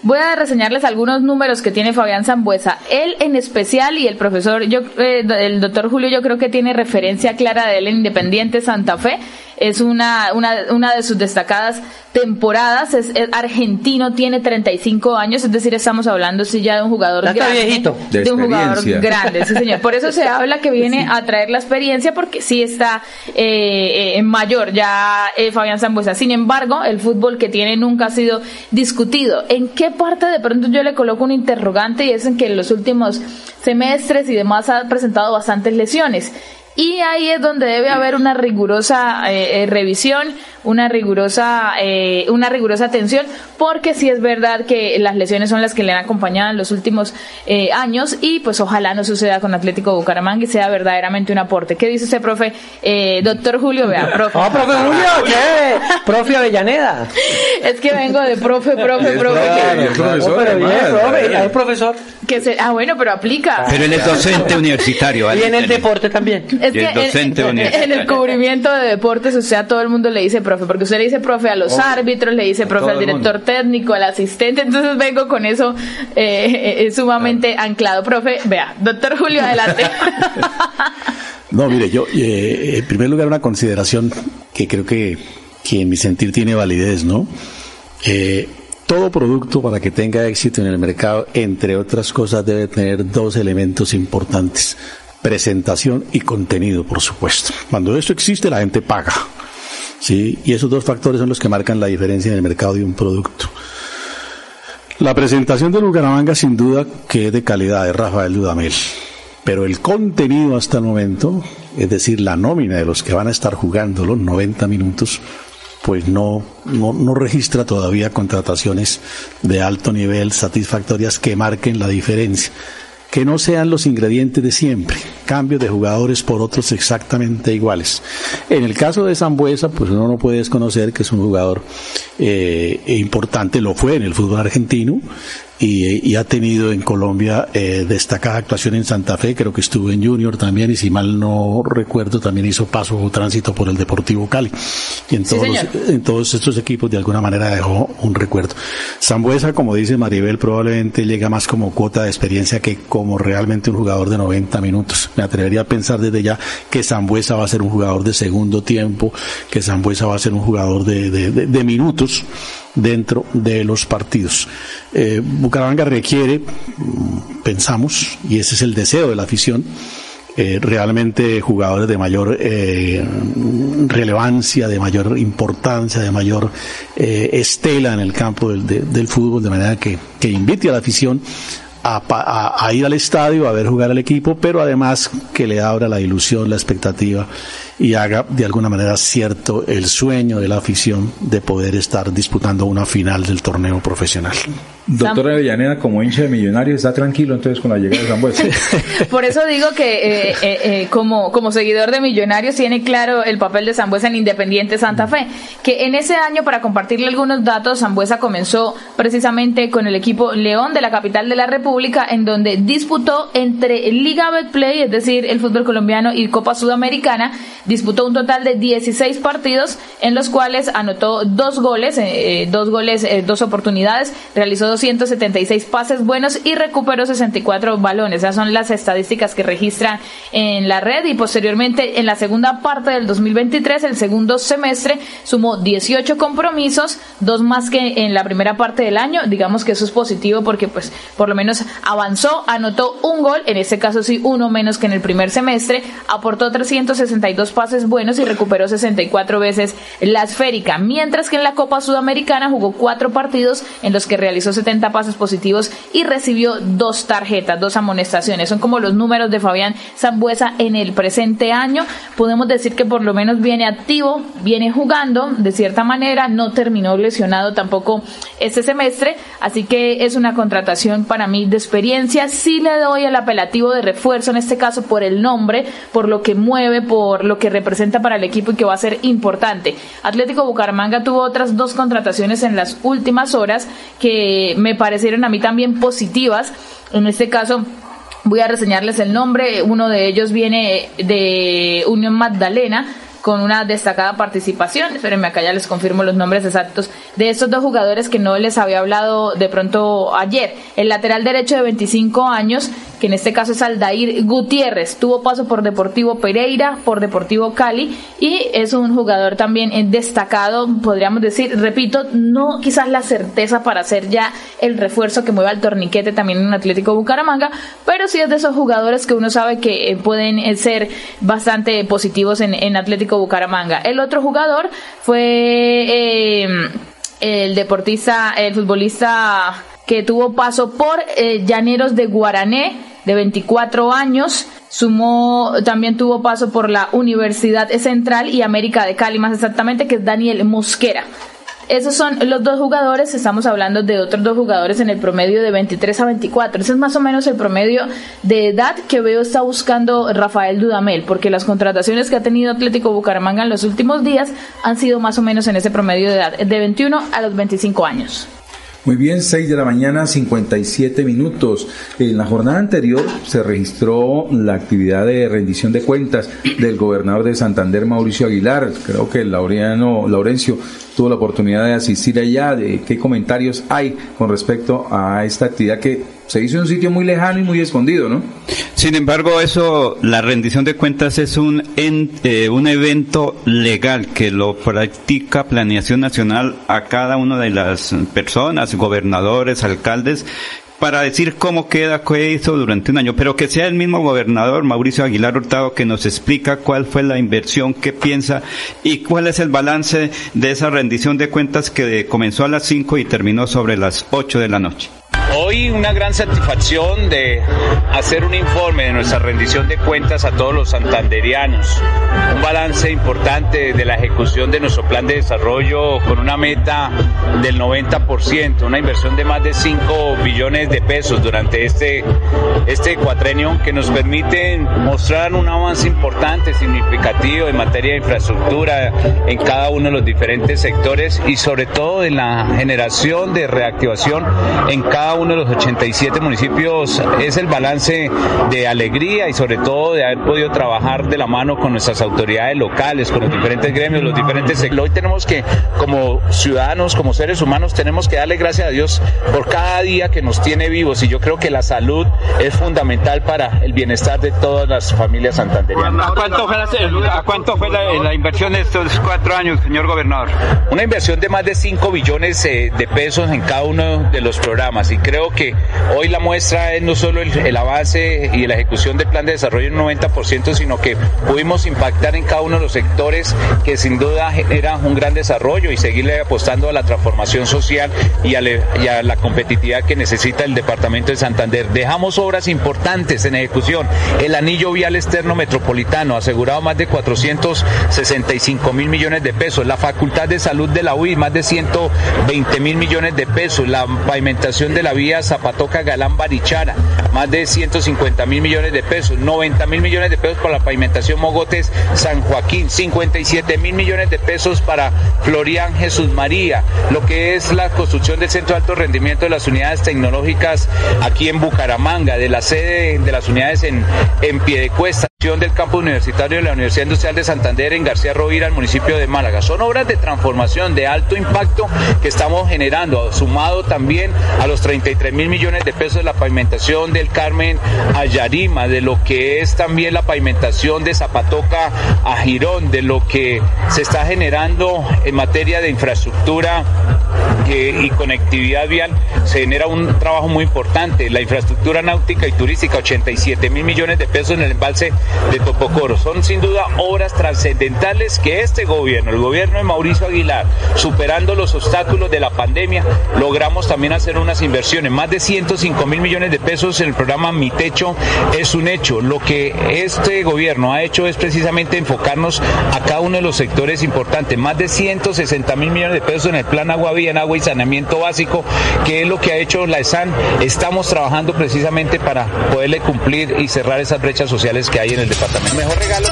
voy a reseñarles algunos números que tiene Fabián Zambuesa. Él en especial y el profesor, yo, eh, el doctor Julio, yo creo que tiene referencia clara de él en Independiente Santa Fe es una, una, una de sus destacadas temporadas, es, argentino, tiene 35 años, es decir, estamos hablando sí ya de un jugador grande, de, un jugador grande, sí señor. Por eso se habla que viene a traer la experiencia porque sí está eh, en mayor ya eh, Fabián Zambuesa. Sin embargo, el fútbol que tiene nunca ha sido discutido. ¿En qué parte de pronto yo le coloco un interrogante y es en que en los últimos semestres y demás ha presentado bastantes lesiones? Y ahí es donde debe haber una rigurosa eh, eh, revisión, una rigurosa, eh, una rigurosa atención, porque sí es verdad que las lesiones son las que le han acompañado en los últimos años y pues ojalá no suceda con Atlético Bucaramanga y sea verdaderamente un aporte. ¿Qué dice usted, profe? doctor Julio, vea, profe. Oh, profe Julio, ¿qué? Profe Avellaneda. es que vengo de profe, profe, profe. profesor, pero bien, profe, es profesor. Que se, ah, bueno, pero aplica. Pero él es docente universitario. Y en el deporte también. Es que en, el cubrimiento de deportes, o sea, todo el mundo le dice profe, porque usted le dice profe a los árbitros, le dice profe al director técnico, al asistente, entonces vengo con eso eh, eh, sumamente anclado. Profe, vea, doctor Julio, adelante. no, mire, yo, eh, en primer lugar, una consideración que creo que, que en mi sentir tiene validez, ¿no? todo producto para que tenga éxito en el mercado, entre otras cosas, debe tener dos elementos importantes presentación y contenido, por supuesto. Cuando eso existe, la gente paga. ¿sí? Y esos dos factores son los que marcan la diferencia en el mercado de un producto. La presentación de Bucaramanga, sin duda, que es de calidad, de Rafael Dudamel. Pero el contenido hasta el momento, es decir, la nómina de los que van a estar jugando los 90 minutos, pues no, no, no, registra todavía contrataciones de alto nivel satisfactorias que marquen la diferencia que no sean los ingredientes de siempre, cambio de jugadores por otros exactamente iguales. En el caso de Zambuesa, pues uno no puede desconocer que es un jugador eh, importante, lo fue en el fútbol argentino, y, ha tenido en Colombia eh, destacada actuación en Santa Fe, creo que estuvo en Junior también y si mal no recuerdo también hizo paso o tránsito por el Deportivo Cali. Y en, todos, en todos estos equipos de alguna manera dejó un recuerdo. Zambuesa, como dice Maribel, probablemente llega más como cuota de experiencia que como realmente un jugador de 90 minutos. Me atrevería a pensar desde ya que Zambuesa va a ser un jugador de segundo tiempo, que Zambuesa va a ser un jugador de, de, de minutos dentro de los partidos. Eh, Bucaramanga requiere, pensamos, y ese es el deseo de la afición, eh, realmente jugadores de mayor eh, relevancia, de mayor importancia, de mayor estela en el campo del, fútbol, de manera que invite a la afición a, a, ir al estadio, a ver jugar al equipo, pero además que le abra la ilusión, la expectativa y haga de alguna manera cierto el sueño de la afición de poder estar disputando una final del torneo profesional. Doctor Avellaneda, como hincha de Millonarios, está tranquilo entonces con la llegada de Zambuesa. Por eso digo que eh, eh, eh, como, como seguidor de Millonarios tiene claro el papel de Zambuesa en Independiente Santa Fe, que en ese año, para compartirle algunos datos, Zambuesa comenzó precisamente con el equipo León de la capital de la República, en donde disputó entre Liga Betplay, es decir, el fútbol colombiano y Copa Sudamericana, disputó un total de 16 partidos en los cuales anotó dos goles, dos goles, dos oportunidades, realizó 276 pases buenos y recuperó 64 balones. Esas son las estadísticas que registran en la red y posteriormente en la segunda parte del 2023, el segundo semestre, sumó 18 compromisos, dos más que en la primera parte del año. Digamos que eso es positivo porque pues por lo menos avanzó, anotó un gol, en este caso sí uno menos que en el primer semestre, aportó 362 pases buenos y recuperó 64 veces la esférica, mientras que en la Copa Sudamericana jugó cuatro partidos en los que realizó 70 pasos positivos y recibió dos tarjetas, dos amonestaciones. Son como los números de Fabián Zambuesa en el presente año. Podemos decir que por lo menos viene activo, viene jugando de cierta manera, no terminó lesionado tampoco este semestre, así que es una contratación para mí de experiencia. Sí le doy el apelativo de refuerzo en este caso por el nombre, por lo que mueve, por lo que representa para el equipo y que va a ser importante. Atlético Bucaramanga tuvo otras dos contrataciones en las últimas horas que me parecieron a mí también positivas. En este caso, voy a reseñarles el nombre. Uno de ellos viene de Unión Magdalena con una destacada participación. Espérenme, acá ya les confirmo los nombres exactos de estos dos jugadores que no les había hablado de pronto ayer. El lateral derecho de 25 años, que en este caso es Aldair Gutiérrez, tuvo paso por Deportivo Pereira, por Deportivo Cali y es un jugador también destacado, podríamos decir, repito, no quizás la certeza para hacer ya el refuerzo que mueva el torniquete también en Atlético Bucaramanga, pero sí es de esos jugadores que uno sabe que eh, pueden eh, ser bastante positivos en, Atlético Bucaramanga. El otro jugador fue eh, el deportista, el futbolista que tuvo paso por Llaneros de Guarané, de 24 años, sumó, también tuvo paso por la Universidad Central y América de Cali, más exactamente, que es Daniel Mosquera. Esos son los dos jugadores, estamos hablando de otros dos jugadores en el promedio de 23 a 24. Ese es más o menos el promedio de edad que veo está buscando Rafael Dudamel, porque las contrataciones que ha tenido Atlético Bucaramanga en los últimos días han sido más o menos en ese promedio de edad, de 21 a los 25 años. Muy bien, 6 de la mañana, 57 minutos. En la jornada anterior se registró la actividad de rendición de cuentas del gobernador de Santander, Mauricio Aguilar. Creo que Laureano, Laurencio tuvo la oportunidad de asistir allá. De ¿Qué comentarios hay con respecto a esta actividad que se hizo en un sitio muy lejano y muy escondido, ¿no? Sin embargo, eso, la rendición de cuentas es un, eh, un evento legal que lo practica Planeación Nacional a cada una de las personas, gobernadores, alcaldes, para decir cómo queda, qué hizo durante un año, pero que sea el mismo gobernador, Mauricio Aguilar Hurtado, que nos explica cuál fue la inversión, qué piensa y cuál es el balance de esa rendición de cuentas que comenzó a las 5 y terminó sobre las 8 de la noche. Hoy una gran satisfacción de hacer un informe de nuestra rendición de cuentas a todos los santanderianos. Un balance importante de la ejecución de nuestro plan de desarrollo con una meta del 90%, una inversión de más de 5 billones de pesos durante este, este cuatrenio que nos permite mostrar un avance importante, significativo en materia de infraestructura en cada uno de los diferentes sectores y sobre todo en la generación de reactivación en cada uno uno de los 87 municipios es el balance de alegría y sobre todo de haber podido trabajar de la mano con nuestras autoridades locales, con los diferentes gremios, los diferentes sectores. Hoy tenemos que, como ciudadanos, como seres humanos, tenemos que darle gracias a Dios por cada día que nos tiene vivos y yo creo que la salud es fundamental para el bienestar de todas las familias santanderianas. ¿A cuánto fue la, a cuánto fue la, inversión de estos cuatro años, señor gobernador? Una inversión de más de 5 billones eh, de pesos en cada uno de los programas y creo que hoy la muestra es no solo el, avance y la ejecución del plan de desarrollo en un 90%, sino que pudimos impactar en cada uno de los sectores que sin duda generan un gran desarrollo y seguirle apostando a la transformación social y a, la competitividad que necesita el departamento de Santander. Dejamos obras importantes en ejecución. El anillo vial externo metropolitano, asegurado más de 465 mil millones de pesos. La facultad de salud de la UI, más de 120 mil millones de pesos. La pavimentación de la vía Zapatoca Galán Barichara, más de 150 mil millones de pesos, 90 mil millones de pesos para la pavimentación Mogotes San Joaquín, 57 mil millones de pesos para Florian Jesús María, lo que es la construcción del centro de alto rendimiento de las unidades tecnológicas aquí en Bucaramanga, de la sede de las unidades en, en Piedecuesta del campus universitario de la Universidad Industrial de Santander en García Rovira, al municipio de Málaga. Son obras de transformación de alto impacto que estamos generando, sumado también a los 33 mil millones de pesos de la pavimentación del Carmen a Yarima, de lo que es también la pavimentación de Zapatoca a Girón, de lo que se está generando en materia de infraestructura y conectividad vial, se genera un trabajo muy importante. La infraestructura náutica y turística, 87 mil millones de pesos en el embalse de Topocoro. Son sin duda obras trascendentales que este gobierno, el gobierno de Mauricio Aguilar, superando los obstáculos de la pandemia, logramos también hacer unas inversiones. Más de 105 mil millones de pesos en el programa Mi Techo es un hecho. Lo que este gobierno ha hecho es precisamente enfocarnos a cada uno de los sectores importantes. Más de 160 mil millones de pesos en el plan Agua Vía, en agua y saneamiento básico, que es lo que ha hecho la ESAN. Estamos trabajando precisamente para poderle cumplir y cerrar esas brechas sociales que hay en el departamento. Mejor regalo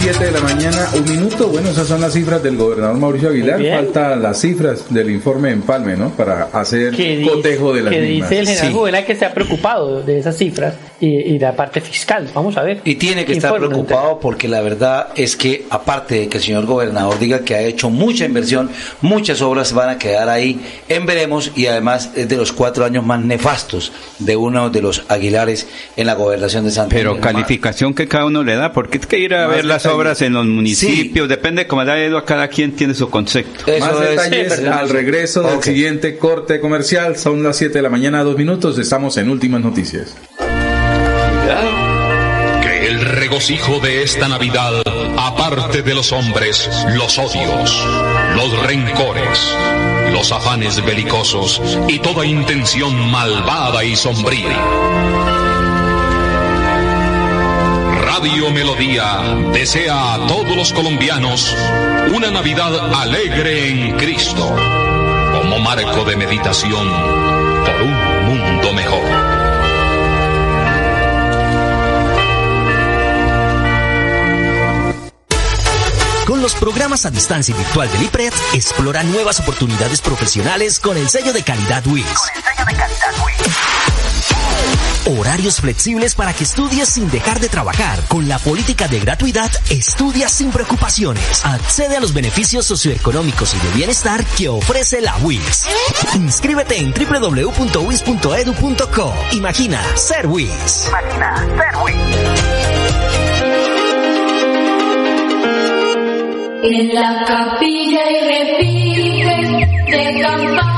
7 de la mañana, un minuto. Bueno, esas son las cifras del gobernador Mauricio Aguilar. Faltan las cifras del informe Empalme, ¿no? Para hacer cotejo de las que mismas. dice el general que se ha preocupado de esas cifras y, y, la parte fiscal. Vamos a ver. Y tiene que estar preocupado porque la verdad es que, aparte de que el señor gobernador diga que ha hecho mucha inversión, muchas obras van a quedar ahí en veremos y además es de los cuatro años más nefastos de uno de los Aguilares en la gobernación de Santander. Pero calificación que cada uno le da, porque es que ir a ver las obras en los municipios, depende de cómo da ido a cada quien tiene su concepto. Más detalles al regreso del siguiente corte comercial. Son las 7 de la mañana, dos minutos. Estamos en Últimas Noticias. Que el regocijo de esta Navidad aparte de los hombres los odios, los rencores, los afanes belicosos y toda intención malvada y sombría. Radio Melodía desea a todos los colombianos una Navidad alegre en Cristo, como marco de meditación por un mundo mejor. Con los programas a distancia y virtual del IPRED, explora nuevas oportunidades profesionales con el sello de calidad WIS. Horarios flexibles para que estudies sin dejar de trabajar. Con la política de gratuidad, estudia sin preocupaciones. Accede a los beneficios socioeconómicos y de bienestar que ofrece la WIS. Inscríbete en www.wis.edu.co. Imagina ser WIS. Imagina ser WIS. En la capilla y repite de navideñas.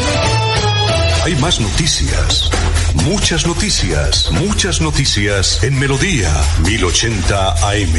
Más noticias, muchas noticias, muchas noticias en Melodía 1080 AM.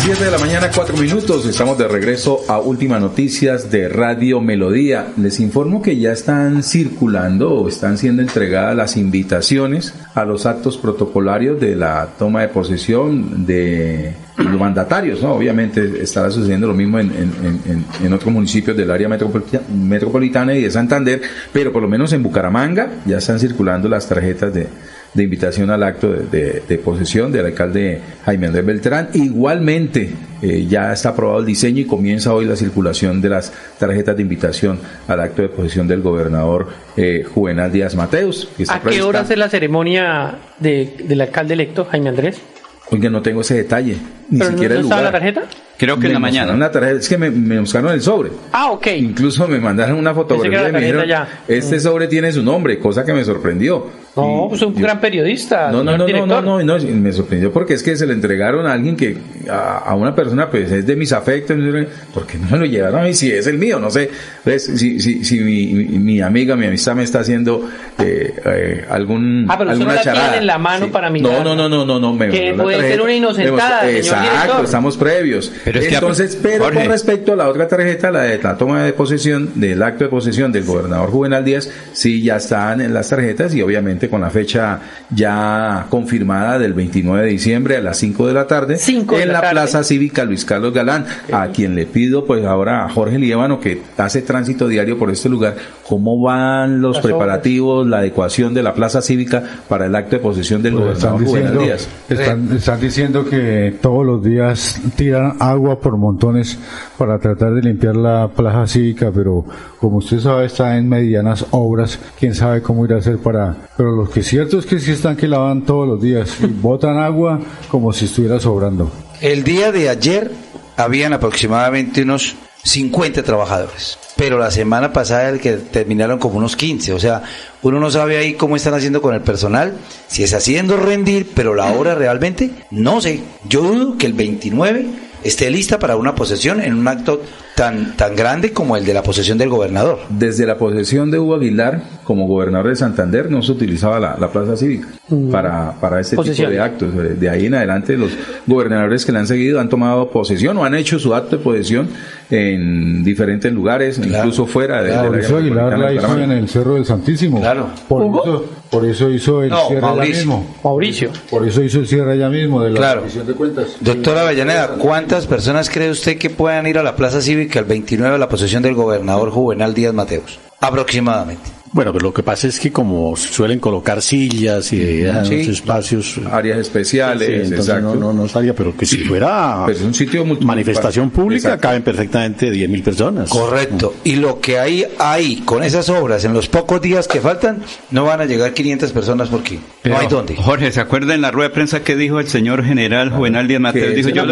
7 de la mañana, 4 minutos. Estamos de regreso a Últimas Noticias de Radio Melodía. Les informo que ya están circulando o están siendo entregadas las invitaciones a los actos protocolarios de la toma de posesión de los mandatarios, ¿no? Obviamente estará sucediendo lo mismo en, en, en, en otros municipios del área metropolitana, metropolitana y de Santander, pero por lo menos en Bucaramanga ya están circulando las tarjetas de, de invitación al acto de, de, de, posesión del alcalde Jaime Andrés Beltrán. Igualmente, eh, ya está aprobado el diseño y comienza hoy la circulación de las tarjetas de invitación al acto de posesión del gobernador eh, Juvenal Díaz Mateus. ¿A qué hora es la ceremonia de, del alcalde electo Jaime Andrés? Oiga, no tengo ese detalle, ni ¿Pero siquiera no, el lugar. la tarjeta? Creo que en la mañana. Una tarjeta, es que me, me buscaron el sobre. Ah, ok. Incluso me mandaron una fotografía y me dijeron, ya. este Mm. sobre tiene su nombre, cosa que me sorprendió. No, pues un gran periodista. No, no, no, no, no, no, no, me sorprendió porque es que se le entregaron a alguien que, a, a una persona, pues es de mis afectos, ¿por qué no me lo llevaron a mí si es el mío? No sé, pues, si, si, si mi, mi, mi amiga, mi amistad me está haciendo eh, eh, algún, Ah, pero usted no alguna la charada. tiene en la mano para mirar. No, no, no, no, no, no, me Que puede ser tarjeta. una inocentada, señor Exacto, director. estamos previos. Pero es que- Entonces, pero Jorge. con respecto a la otra tarjeta, la de la toma de posesión, del acto de posesión del gobernador Juvenal Díaz, sí ya están en las tarjetas y obviamente con la fecha ya confirmada del 29 de diciembre a las 5 de la tarde Cinco en la la, tarde. Plaza Cívica Luis Carlos Galán, a quien le pido pues ahora a Jorge Liévano que hace tránsito diario por este lugar, cómo van los Las preparativos, la adecuación de la Plaza Cívica para el acto de posesión del Pues están, gobernador Juvenal diciendo, Díaz. están, están diciendo que todos los días tiran agua por montones para tratar de limpiar la plaza cívica, pero como usted sabe está en medianas obras, quién sabe cómo irá a hacer para... Pero pero lo que es cierto es que sí están que lavan todos los días y botan agua como si estuviera sobrando. El día de ayer habían aproximadamente unos 50 trabajadores, pero la semana pasada el que terminaron como unos 15, o sea, uno no sabe ahí cómo están haciendo con el personal, si es haciendo rendir, pero la hora realmente, no sé, yo dudo que el 29 esté lista para una posesión en un acto tan, tan grande como el de la posesión del gobernador. Desde la posesión de Hugo Aguilar como gobernador de Santander no se utilizaba la, la plaza cívica Mm. para, para este Posesión. tipo de actos. De ahí en adelante los gobernadores que le han seguido han tomado posesión o han hecho su acto de posesión en diferentes lugares, incluso fuera de, del área Mauricio Aguilar la de hizo en el Cerro del Santísimo. Claro. Por, eso, por eso hizo el No, cierre allá Mauricio. mismo. Mauricio. Por eso hizo el cierre allá mismo de la Claro. De Cuentas. Doctora Avellaneda, ¿cuántas personas cree usted que puedan ir a la Plaza Cívica el 29 a la posesión del gobernador Juvenal Díaz Mateos? Aproximadamente. Bueno, pero lo que pasa es que como suelen colocar sillas y Sí. unos espacios áreas especiales, sí, entonces exacto. no, no, no estaría, pero que si fuera Pero es un sitio manifestación pública Exacto. caben perfectamente 10.000 personas. Correcto. Y lo que hay ahí con esas obras en los pocos días que faltan, no van a llegar 500 personas porque no hay dónde. Jorge, ¿se acuerda en la rueda de prensa que dijo el señor general Juvenal Díaz Mateo? Dijo, yo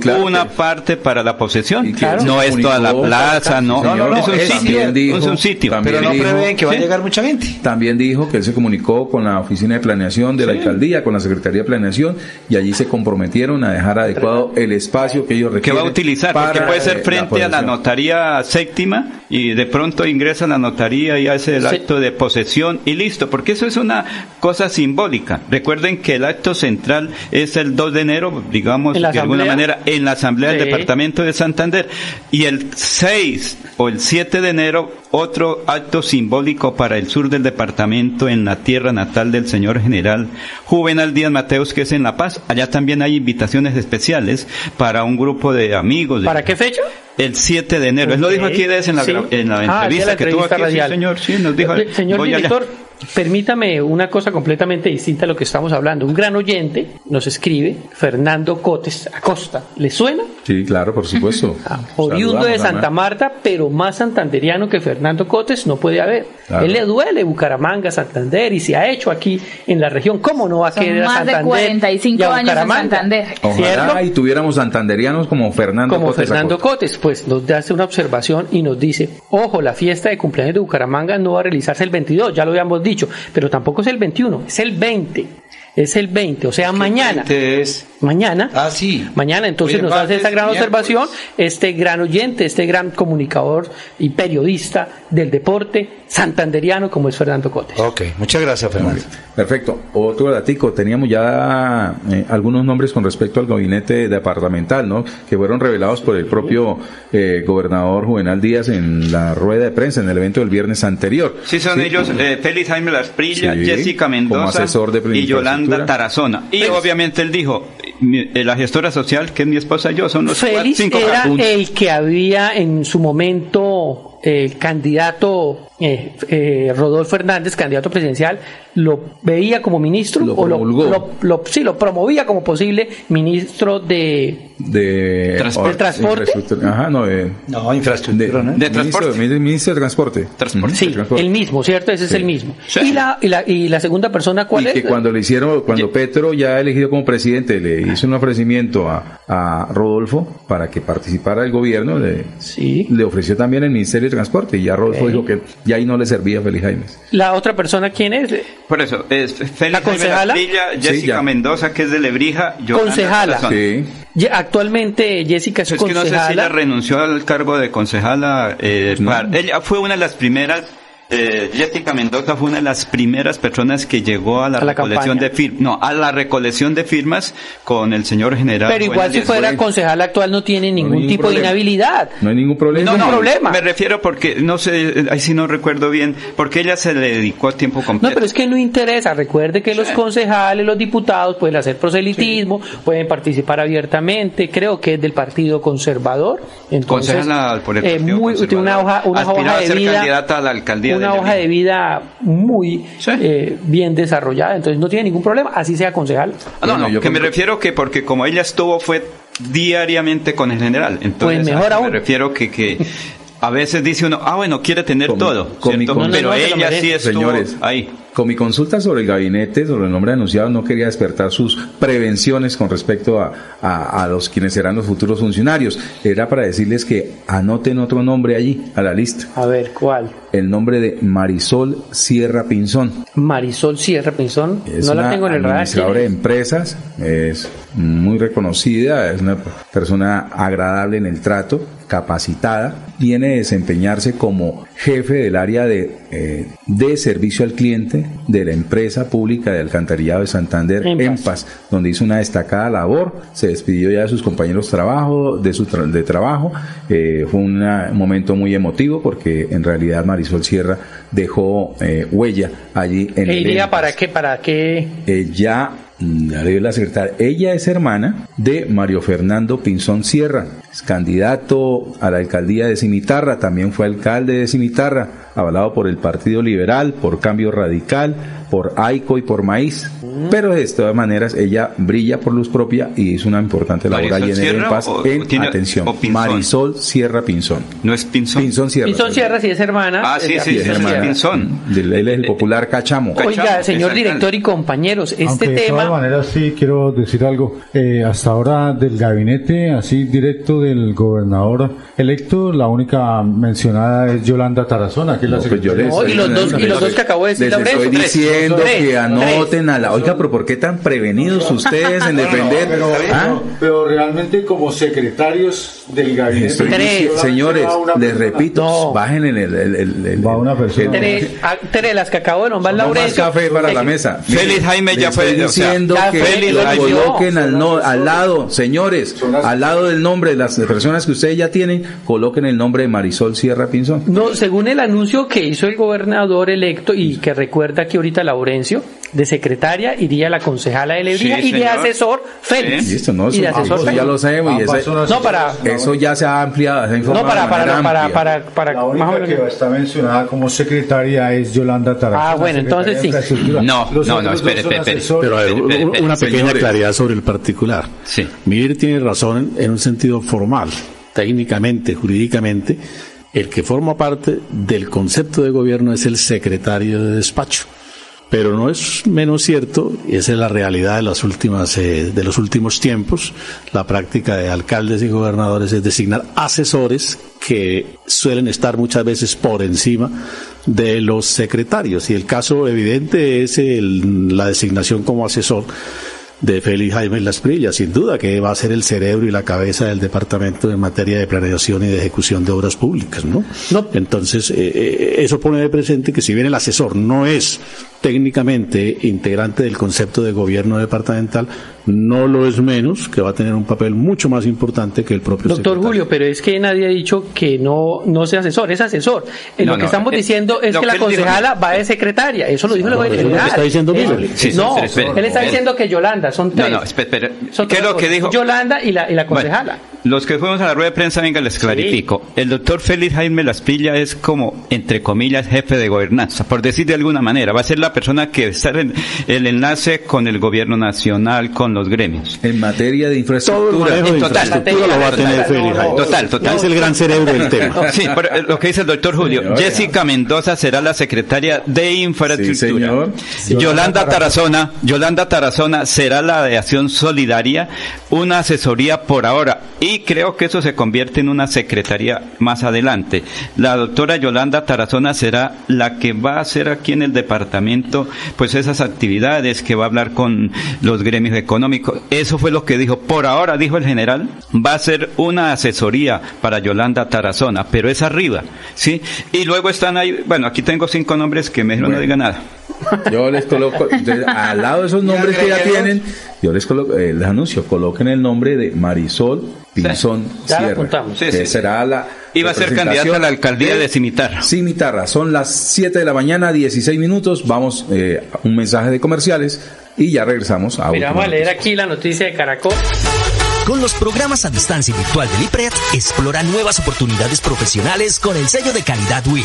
claro, una que- parte para la posesión. Claro. No es toda la plaza, no. No, no, no, es un sitio. también dijo- es un sitio. también Pero no prevén que va a llegar mucha gente. También dijo que él se comunicó con la oficina de planeación de la alcaldía, con la secretaría de planeación, y allí se comprometieron a dejar adecuado el espacio que ellos que requieren. va a utilizar, porque puede ser eh, frente a la notaría séptima y de pronto ingresa a la notaría y hace el Sí. acto de posesión y listo, porque eso es una cosa simbólica. Recuerden que el acto central es el 2 de enero, digamos, ¿En la de alguna manera, en la asamblea del departamento de Santander y el 6 o el 7 de enero otro acto simbólico para el sur del departamento en la tierra natal del señor general Juvenal Díaz Mateos que es en La Paz. Allá también hay invitaciones especiales para un grupo de amigos. ¿Para qué fecha? el 7 de enero. Él lo dijo aquí en la, sí. en la Ah, entrevista que la tuvo entrevista aquí. sí, señor, sí, nos dijo. Eh, Señor allá. Permítame una cosa completamente distinta a lo que estamos hablando. Un gran oyente nos escribe, Fernando Cotes Acosta. ¿Le suena? Sí, claro, por supuesto. Oriundo de Santa. Marta, pero más santanderiano que Fernando Cotes no puede haber. Claro. Él le duele Bucaramanga, Santander y se ha hecho aquí en la región. ¿Cómo no va a Son querer a más de Santander 45 y a años en? Santander. Ojalá ¿Cierto? y tuviéramos santanderianos como Fernando como Cotes Fernando Acosta. Cotes, pues nos hace una observación y nos dice, ojo, la fiesta de cumpleaños de Bucaramanga no va a realizarse el 22, ya lo habíamos dicho, pero tampoco es el 21, es el 20, es el 20, o sea, mañana. Es... Mañana. Ah, sí. Mañana, entonces nos hace esta gran miércoles. observación este gran oyente, este gran comunicador y periodista del deporte santanderiano como es Fernando Cotes. Ok, muchas gracias, Fernando. Perfecto. Otro datico, teníamos ya eh, algunos nombres con respecto al gabinete departamental, ¿no? Que fueron revelados por el propio eh, gobernador Juvenal Díaz en la rueda de prensa, en el evento del viernes anterior. Sí, son ellos, eh, Félix Jaime Lasprilla, Sí, Jessica como Mendoza asesor de y Yolanda Tarazona. Y obviamente él dijo, mi- eh, la gestora social, que es mi esposa y yo, son los cuatro, Félix cinco era el que había en su momento el candidato eh, eh, Rodolfo Hernández, candidato presidencial, lo veía como ministro Lo o lo, lo- lo- sí, lo promovía como posible ministro de de Transporte. ¿Del transporte? infraestructura. Ajá, no, de, No, infraestructura, ¿no? De transporte. ministro, ministro de transporte. Ujú, sí, de transporte. el mismo, ¿cierto? Ese es el mismo. Sí. Y la y la y la segunda persona cuál y es? que cuando le hicieron, cuando Petro ya elegido como presidente, le hizo un ofrecimiento a, a Rodolfo para que participara del gobierno, le, Sí. le ofreció también el Ministerio de Transporte y ya Rodolfo dijo que ya ahí no le servía a Félix Jaimes. La otra persona quién es? Por eso, es Félix ¿La Jaime concejala? Lasprilla, Sí, Jessica. Mendoza, que es de Lebrija, Yolanda Concejala. Sí. Actualmente Jessica es Es que no sé si concejala. ella renunció al cargo de concejala. eh, para- ella fue una de las primeras. Eh, Jessica Mendoza fue una de las primeras personas que llegó a la, A la recolección campaña. de firmas, no, a la recolección de firmas con el señor general. Pero igual si fuera concejala actual no tiene ningún ningún tipo de inhabilidad. No hay ningún problema. No, no, problema. me refiero porque, no sé, ahí sí no recuerdo bien, porque ella se le dedicó a tiempo No, completo. pero es que no interesa. Recuerde que los concejales, los diputados pueden hacer proselitismo, pueden participar abiertamente. Creo que es del Partido Conservador. Entonces, Concejala por el eh, Partido muy, tiene una hoja, Conservador. una Aspiraba hoja a de ser vida, candidata a la alcaldía una hoja de vida muy eh, bien desarrollada. Entonces no tiene ningún problema. Así sea concejal. Ah, no, Bueno, no, yo que me refiero que porque como ella estuvo fue diariamente con el general. Entonces, Pues mejor a- aún. Me refiero que, que a veces dice uno, ah, bueno, quiere tener todo, con mi ¿cierto? con- pero No, no, ella sí estuvo Señores, ahí. Con mi consulta sobre el gabinete, sobre el nombre anunciado, no quería despertar sus prevenciones con respecto a, a- a los quienes serán los futuros funcionarios. Era para decirles que anoten otro nombre allí, a la lista. A ver, ¿cuál? El nombre de Marisol Sierra Pinzón. Marisol Sierra Pinzón. Es no la tengo en el radar. ¿quién administradora de es? empresas, es muy reconocida, es una persona agradable en el trato, capacitada, viene a desempeñarse como jefe del área de, eh, de servicio al cliente de la empresa pública de alcantarillado de Santander, EMPAS, donde hizo una destacada labor, se despidió ya de sus compañeros trabajo, de su tra- de trabajo, eh, fue una- un momento muy emotivo porque en realidad Marisol Sierra dejó eh, huella allí en ¿E el iría EMPAS. para qué? ¿Para qué? Mm, ya la secretaria, ella es hermana de Mario Fernando Pinzón Sierra, es candidato a la alcaldía de Cimitarra, también fue alcalde de Cimitarra, avalado por el Partido Liberal, por Cambio Radical, por AICO y por Maíz. Pero de todas maneras, ella brilla por luz propia y hizo una importante labor ¿Marisol allí en el o- En, tiene- atención? Marisol Sierra Pinzón. ¿No es Pinzón? Pinzón Sierra. Pinzón Sierra, si es hermana. Ah, sí, sí, sí, es Sierra. Pinzón. Del- Él es el popular Cachamo. Oiga, señor director y compañeros, este Aunque de tema... todas maneras sí quiero decir algo. Eh, hasta ahora del gabinete, así directo del gobernador electo, la única mencionada es Yolanda Tarazona, que es la pues yo secretaria. les- No, y los dos- y los dos que acabó de decir Laurencio. Tres. diciendo Tres. que anoten a la... Oiga, pero ¿por qué tan prevenidos ustedes en defender? Pero, ¿Ah? pero realmente como secretarios del gabinete. Estoy diciendo- señores, les repito, bajen en el... el, el- el- Va una persona. Tres, ah, tres, las que acabo de nombrar no más Laurencio. café para la mesa. Félix Jaime ya fue, Estoy o sea, diciendo que Félix lo coloquen al, no, al lado, señores, al lado del nombre de las personas que ustedes ya tienen, coloquen el nombre de Marisol Sierra Pinzón. No, según el anuncio que hizo el gobernador electo y que recuerda que ahorita Laurencio, de secretaria iría la concejala de Lebría Sí, y de asesor Félix. Listo, no, y de eso, asesor eso ya lo sabemos. y ese- No, para, eso ya se ha ampliado, se ha informado no, para, para, para, para, para, La única más o menos. que está mencionada como secretaria es Yolanda Tarazona. Ah, bueno, entonces sí. No, Los no, no, espere, espere. Pero a ver, Espere, espere, una pequeña señores. claridad sobre el particular. Sí. Mir tiene razón en un sentido formal, técnicamente, jurídicamente. El que forma parte del concepto de gobierno es el secretario de despacho. Pero no es menos cierto, y esa es la realidad de las últimas, eh, de los últimos tiempos, la práctica de alcaldes y gobernadores es designar asesores que suelen estar muchas veces por encima de los secretarios. Y el caso evidente es el- la designación como asesor de Félix Jaime Lasprilla, sin duda que va a ser el cerebro y la cabeza del departamento en materia de planeación y de ejecución de obras públicas, ¿no? Entonces, eh, eh, eso pone de presente que si bien el asesor no es técnicamente integrante del concepto de gobierno departamental, no lo es menos, que va a tener un papel mucho más importante que el propio Doctor Julio, pero es que nadie ha dicho que no, no sea asesor, es asesor. Eh, No, lo que no, estamos eh, diciendo es que que la él dijo- concejala va de secretaria, eso lo dijo el No, es lo que general. está diciendo Miguel. Sí, sí, no, él está diciendo que Yolanda, son No, tres. no, espera, espera. Son ¿Qué es tres lo que dijo? Yolanda y la, y la concejala. Los que fuimos a la rueda de prensa, venga, les clarifico. El doctor Félix Jaime Laspilla es como, entre comillas, jefe de gobernanza, por decir de alguna manera. Va a ser la persona que está en el enlace con el gobierno nacional, con los gremios. En materia de infraestructura. manejo de En total. infraestructura lo va a tener Félix Jaime. Total, total. Es el gran cerebro del tema. Sí, pero eh, lo que dice el doctor Julio. Señor, Jessica Mendoza será la secretaria de infraestructura. Sí, señor. Yolanda Tarazona, Yolanda Tarazona será la de acción solidaria, una asesoría por ahora. Y creo que eso se convierte en una secretaría más adelante. La doctora Yolanda Tarazona será la que va a hacer aquí en el departamento, pues esas actividades, que va a hablar con los gremios económicos. Eso fue lo que dijo. Por ahora, dijo el general, va a ser una asesoría para Yolanda Tarazona, pero es arriba, ¿sí? Y luego están ahí, bueno, aquí tengo cinco nombres que mejor no diga nada. Yo les coloco, al lado de esos nombres que ya tienen, yo les coloco, eh, les anuncio, coloquen el nombre de Marisol Pinzón Ya Sierra. apuntamos. Sí, que sí. será la Iba a ser candidata a la alcaldía de Cimitarra. Cimitarra. Son las 7 de la mañana, 16 minutos. Vamos eh, a un mensaje de comerciales y ya regresamos a Mira, vamos a leer aquí la noticia de Caracol. Con los programas a distancia virtual del IPRED, explora nuevas oportunidades profesionales con el sello de calidad WIS.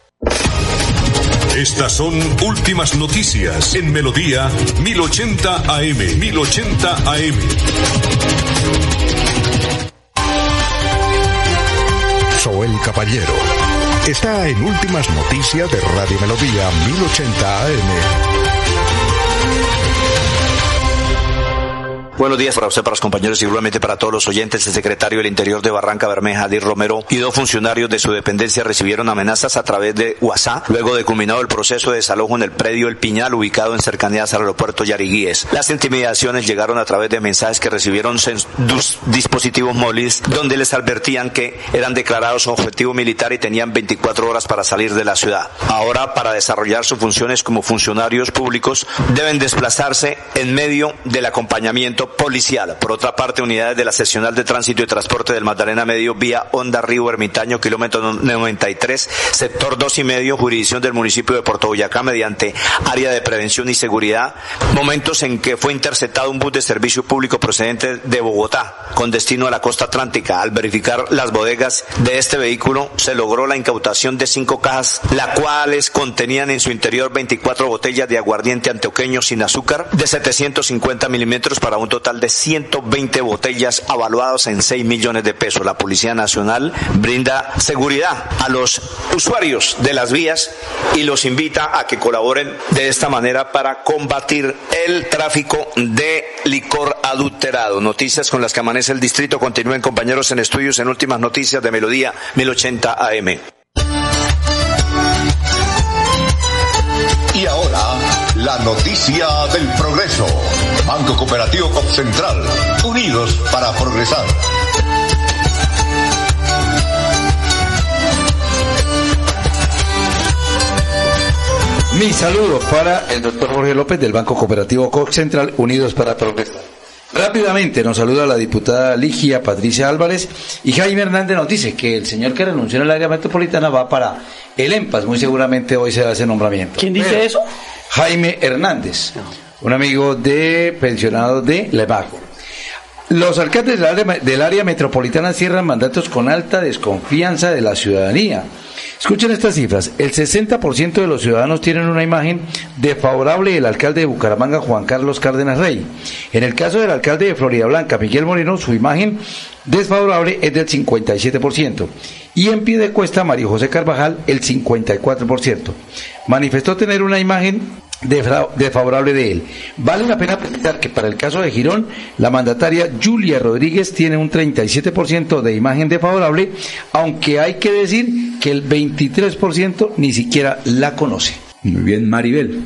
Estas son últimas noticias en Melodía 1080 AM. 1080 AM. Soel Caballero está en Últimas Noticias de Radio Melodía 1080 AM. Buenos días para usted, para los compañeros y seguramente para todos los oyentes. El secretario del Interior de Barranca Bermeja, Adir Romero, y dos funcionarios de su dependencia recibieron amenazas a través de WhatsApp luego de culminado el proceso de desalojo en el predio El Piñal, ubicado en cercanías al aeropuerto Yariguíes. Las intimidaciones llegaron a través de mensajes que recibieron dos dispositivos móviles donde les advertían que eran declarados objetivo militar y tenían 24 horas para salir de la ciudad. Ahora, para desarrollar sus funciones como funcionarios públicos, deben desplazarse en medio del acompañamiento policial. Por otra parte, unidades de la seccional de tránsito y transporte del Magdalena Medio, vía Honda Río Ermitaño, kilómetro 93, sector 2 y medio, jurisdicción del municipio de Puerto Boyacá, mediante área de prevención y seguridad. Momentos en que fue interceptado un bus de servicio público procedente de Bogotá, con destino a la costa atlántica. Al verificar las bodegas de este vehículo, se logró la incautación de cinco cajas, las cuales contenían en su interior 24 botellas de aguardiente antioqueño sin azúcar de 750 milímetros para un total de 120 botellas avaluados en 6 millones de pesos. La Policía Nacional brinda seguridad a los usuarios de las vías y los invita a que colaboren de esta manera para combatir el tráfico de licor adulterado. Noticias con las que amanece el distrito. Continúen compañeros en estudios en últimas noticias de Melodía 1080 AM. Y ahora, la noticia del progreso. Banco Cooperativo Cop Central, unidos para progresar. Mi saludo para el doctor Jorge López del Banco Cooperativo Cop Central, unidos para progresar. Rápidamente nos saluda la diputada Ligia Patricia Álvarez y Jaime Hernández nos dice que el señor que renunció en el área metropolitana va para el EMPAS. Muy seguramente hoy se da ese nombramiento. ¿Quién dice eso? Jaime Hernández, un amigo de pensionado de Levaco. Los alcaldes del área, del área metropolitana cierran mandatos con alta desconfianza de la ciudadanía. Escuchen estas cifras. El 60% de los ciudadanos tienen una imagen desfavorable del alcalde de Bucaramanga, Juan Carlos Cárdenas Rey. En el caso del alcalde de Florida Blanca, Miguel Moreno, su imagen desfavorable es del 57%. Y en pie de cuesta, Mario José Carvajal, el 54%. Manifestó tener una imagen desfavorable de él. Vale la pena precisar que para el caso de Girón, la mandataria Julia Rodríguez tiene un 37% de imagen desfavorable, aunque hay que decir que el 23% ni siquiera la conoce. Muy bien, Maribel.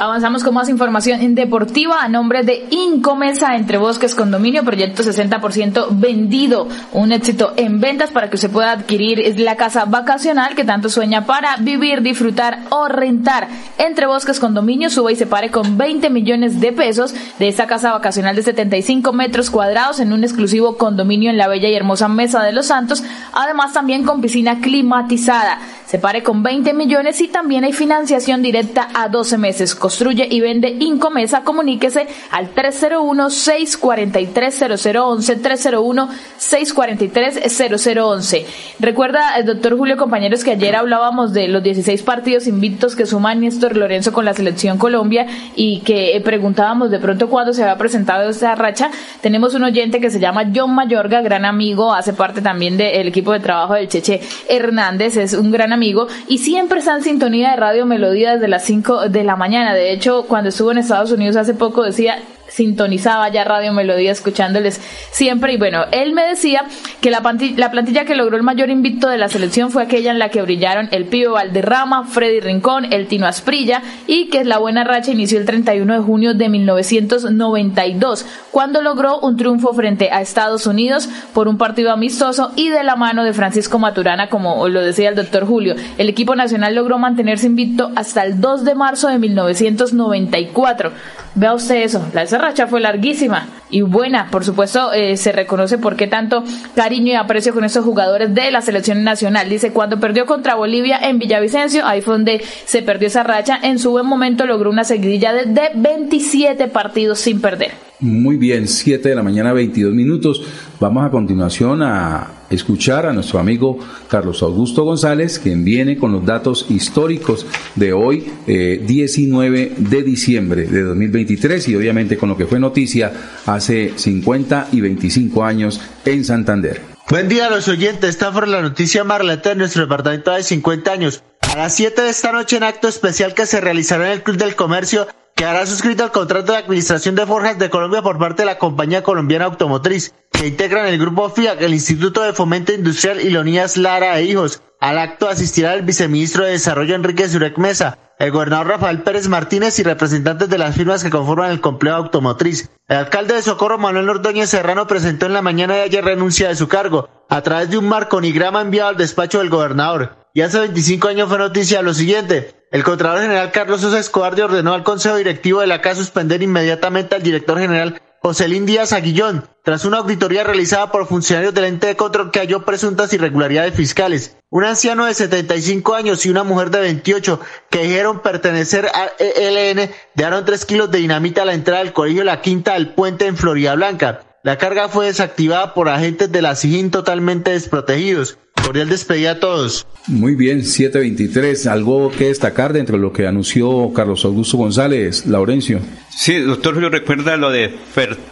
Avanzamos con más información deportiva a nombre de Incomesa Entre Bosques Condominio, proyecto 60% vendido. Un éxito en ventas para que usted pueda adquirir la casa vacacional que tanto sueña para vivir, disfrutar o rentar. Entre Bosques Condominio suba y se pare con 20 millones de pesos de esta casa vacacional de 75 metros cuadrados en un exclusivo condominio en la bella y hermosa Mesa de los Santos. Además también con piscina climatizada. Se pare con 20 millones y también hay financiación directa a 12 meses construye y vende Incomesa, comuníquese al 301-643-0011, 301-643-0011. Recuerda, el doctor Julio, compañeros, que ayer hablábamos de los 16 partidos invictos que suma Néstor Lorenzo con la selección Colombia y que eh, preguntábamos de pronto cuándo se había presentado esta racha. Tenemos un oyente que se llama John Mayorga, gran amigo, hace parte también del equipo de trabajo del Cheche Hernández, es un gran amigo amigo y siempre está en sintonía de Radio Melodía desde las 5 de la mañana. De hecho, cuando estuvo en Estados Unidos hace poco decía, sintonizaba ya Radio Melodía escuchándoles siempre y bueno, él me decía que la, la plantilla que logró el mayor invicto de la selección fue aquella en la que brillaron el Pío Valderrama, Freddy Rincón, el Tino Asprilla y que la buena racha inició el 31 de junio de 1992 cuando logró un triunfo frente a Estados Unidos por un partido amistoso y de la mano de Francisco Maturana como lo decía el doctor Julio. El equipo nacional logró mantenerse invicto hasta el 2 de marzo de 1994. Vea usted eso, la racha fue larguísima y buena. Por supuesto, eh, se reconoce por qué tanto cariño y aprecio con estos jugadores de la selección nacional. Dice, cuando perdió contra Bolivia en Villavicencio, ahí fue donde se perdió esa racha. En su buen momento logró una seguidilla de, de 27 partidos sin perder. Muy bien, 7 de la mañana, 22 minutos. Vamos a continuación a escuchar a nuestro amigo Carlos Augusto González, quien viene con los datos históricos de hoy, 19 eh, de diciembre de 2023, y obviamente con lo que fue noticia hace 50 y 25 años en Santander. Buen día a los oyentes, está por la noticia Marleta de nuestro departamento de 50 años. A las 7 de esta noche en acto especial que se realizará en el Club del Comercio, quedará suscrito el contrato de administración de forjas de Colombia por parte de la compañía colombiana automotriz, que integran el grupo FIAC, el Instituto de Fomento Industrial y Lonías Lara e Hijos. Al acto asistirá el viceministro de Desarrollo Enrique Zurek Mesa, el gobernador Rafael Pérez Martínez y representantes de las firmas que conforman el complejo automotriz. El alcalde de Socorro, Manuel Ordóñez Serrano, presentó en la mañana de ayer renuncia de su cargo, a través de un marconigrama enviado al despacho del gobernador. Y hace 25 años fue noticia lo siguiente. El Contralor General Carlos Sosa Escobar ordenó al Consejo Directivo de la CAS suspender inmediatamente al director general Joselín Díaz Aguillón, tras una auditoría realizada por funcionarios del ente de control que halló presuntas irregularidades fiscales. Un anciano de 75 años y una mujer de 28 que dijeron pertenecer a ELN dejaron 3 kilos de dinamita a la entrada del colegio La Quinta del Puente en Florida Blanca. La carga fue desactivada por agentes de la SIGIN totalmente desprotegidos. Cordial despedida a todos. Muy bien, 723. ¿Algo que destacar dentro de lo que anunció Carlos Augusto González, Laurencio? Sí, doctor Julio, recuerda lo de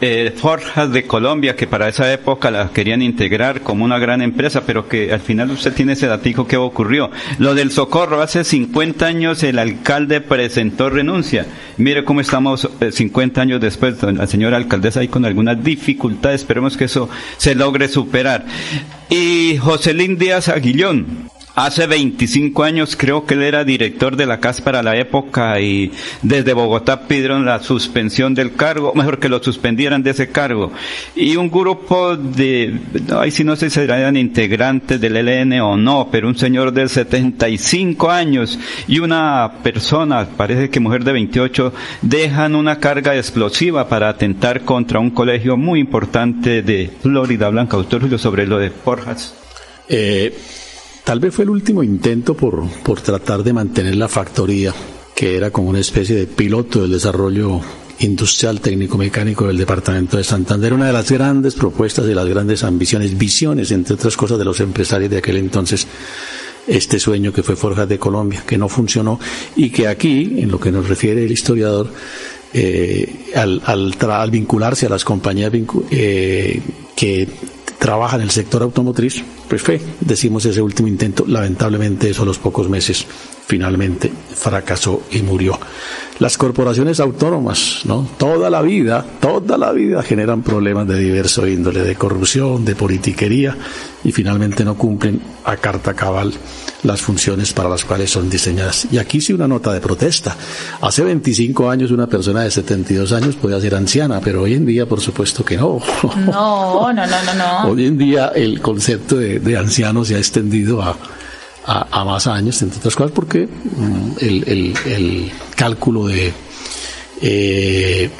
eh, Forjas de Colombia, que para esa época la querían integrar como una gran empresa, pero que al final usted tiene ese datico que ocurrió. Lo del Socorro, hace 50 años el alcalde presentó renuncia. Mire cómo estamos 50 eh, años después, la señora alcaldesa ahí con algunas dificultades, esperemos que eso se logre superar. Y Joselín Díaz Aguillón, Hace 25 años creo que él era director de la CAS para la época y desde Bogotá pidieron la suspensión del cargo, mejor que lo suspendieran de ese cargo. Y un grupo de, ahí sí no sé si serán integrantes del ELN o no, pero un señor de 75 años y una persona, parece que mujer de 28, dejan una carga explosiva para atentar contra un colegio muy importante de Florida Blanca. Autor sobre lo de Forjas. Eh, Tal vez fue el último intento por, por tratar de mantener la factoría, que era como una especie de piloto del desarrollo industrial técnico-mecánico del departamento de Santander, una de las grandes propuestas y las grandes ambiciones, visiones, entre otras cosas, de los empresarios de aquel entonces, este sueño que fue Forjas de Colombia, que no funcionó y que aquí, en lo que nos refiere el historiador, eh, al, al, vincularse a las compañías eh, que trabaja en el sector automotriz, pues fue, decimos, ese último intento. Lamentablemente eso a los pocos meses finalmente fracasó y murió. Las corporaciones autónomas, ¿no? Toda la vida, toda la vida generan problemas de diverso índole, de corrupción, de politiquería y finalmente no cumplen a carta cabal las funciones para las cuales son diseñadas. Y aquí sí una nota de protesta. Hace 25 años una persona de 72 años podía ser anciana, pero hoy en día por supuesto que no. No, no, no, no. Hoy en día el concepto de, anciano se ha extendido a, a, más años, entre otras cosas, porque mm, el, el, cálculo de... Eh,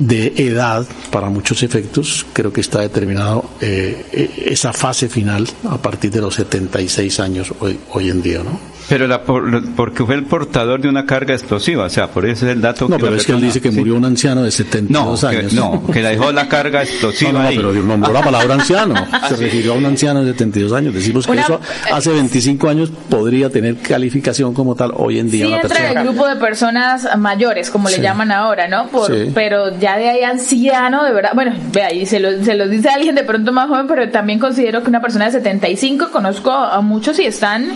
de edad para muchos efectos, creo que está determinado eh, eh, esa fase final a partir de los 76 años hoy, hoy en día, ¿no? Pero la, porque fue el portador de una carga explosiva, o sea, por eso es el dato no, pero es que él dice que murió un anciano de 72 años. no, que dejó la carga explosiva. No, no, pero nombró la palabra anciano. Se refirió a un anciano de 72 años. Decimos que eso hace 25 años podría tener calificación como tal hoy en día. Sí, entra el grupo de personas mayores, como le llaman ahora, ¿no? Por, Pero ya de ahí anciano, de verdad. Bueno, ve ahí, se lo, se lo dice alguien de pronto más joven, pero también considero que una persona de 75, conozco a muchos y están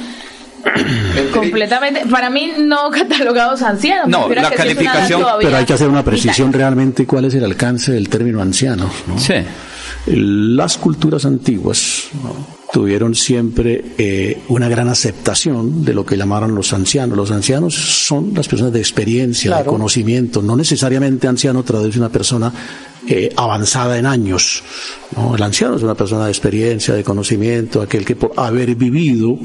completamente. Para mí, no catalogados ancianos. No, la calificación. Pero hay que hacer una precisión realmente cuál es el alcance del término anciano. ¿no? Sí. Las culturas antiguas tuvieron siempre eh, una gran aceptación de lo que llamaron los ancianos. Los ancianos son las personas de experiencia, de conocimiento. No necesariamente anciano traduce una persona eh, avanzada en años. El anciano es una persona de experiencia, de conocimiento, aquel que por haber vivido,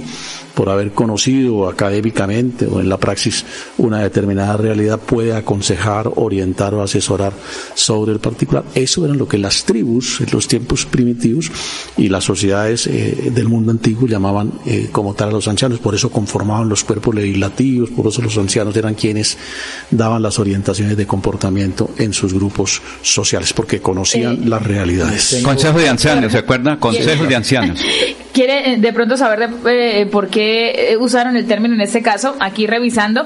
por haber conocido académicamente o en la praxis una determinada realidad puede aconsejar, orientar o asesorar sobre el particular. Eso era lo que las tribus en los tiempos primitivos y las sociedades eh, del mundo antiguo llamaban eh, como tal a los ancianos. Por eso conformaban los cuerpos legislativos, por eso los ancianos eran quienes daban las orientaciones de comportamiento en sus grupos sociales, porque conocían las realidades. Consejo de ancianos, ¿se acuerda? Consejo de ancianos. quiere eh, de pronto saber de, eh, por qué eh, usaron el término en este caso, aquí revisando.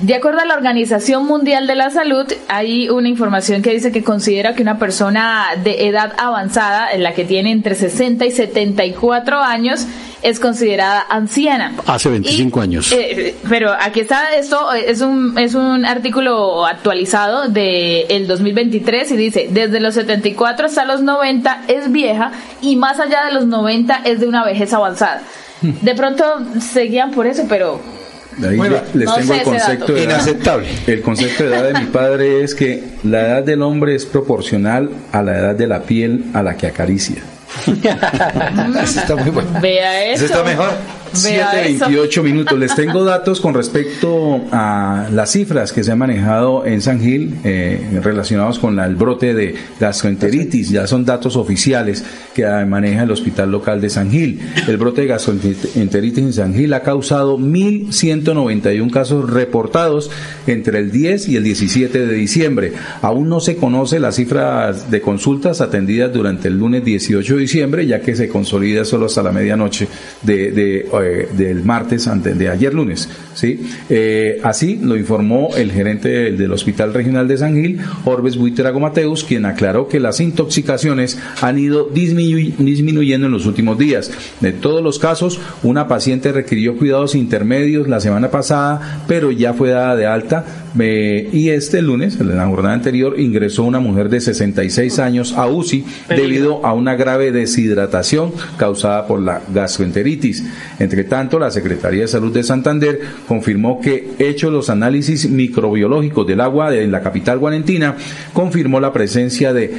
De acuerdo a la Organización Mundial de la Salud, hay una información que dice que considera que una persona de edad avanzada, en la que tiene entre 60 y 74 años, es considerada anciana. Hace 25 años. pero aquí está, esto es un, es un artículo actualizado de el 2023 y dice, desde los 74 hasta los 90 es vieja y más allá de los 90 es de una vejez avanzada. De pronto seguían por eso, pero Ahí les tengo el concepto de edad. El concepto de edad de mi padre es que la edad del hombre es proporcional a la edad de la piel a la que acaricia. eso está muy bueno. Vea eso. Eso está mejor. 7.28 minutos. Les tengo datos con respecto a las cifras que se han manejado en San Gil eh, relacionados con el brote de gastroenteritis. Ya son datos oficiales que maneja el hospital local de San Gil. El brote de gastroenteritis en San Gil ha causado 1.191 casos reportados entre el 10 y el 17 de diciembre. Aún no se conoce las cifras de consultas atendidas durante el lunes 18 de diciembre, ya que se consolida solo hasta la medianoche de, de eh, del martes, de ayer lunes. ¿sí? Eh, así lo informó el gerente del, Hospital Regional de San Gil, Orbes Buiterago Mateus, quien aclaró que las intoxicaciones han ido disminuyendo en los últimos días. De todos los casos, una paciente requirió cuidados intermedios la semana pasada, pero ya fue dada de alta. Eh, y este lunes, en la jornada anterior, ingresó una mujer de 66 años a UCI debido a una grave deshidratación causada por la gastroenteritis. Entre tanto, la Secretaría de Salud de Santander confirmó que, hechos los análisis microbiológicos del agua en la capital guarentina, confirmó la presencia de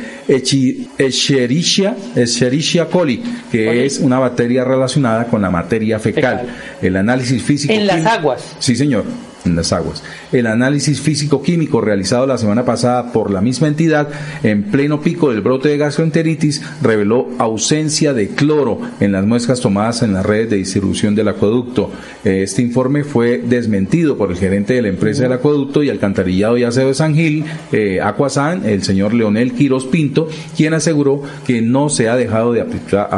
Escherichia, Escherichia coli, que es una bacteria relacionada con la materia fecal. El análisis físico. En las aguas. Sí, señor en las aguas. El análisis físico-químico realizado la semana pasada por la misma entidad en pleno pico del brote de gastroenteritis reveló ausencia de cloro en las muestras tomadas en las redes de distribución del acueducto. Este informe fue desmentido por el gerente de la empresa del acueducto y alcantarillado y aseo de San Gil, eh, el señor Leonel Quiros Pinto, quien aseguró que no se ha dejado de aplicar,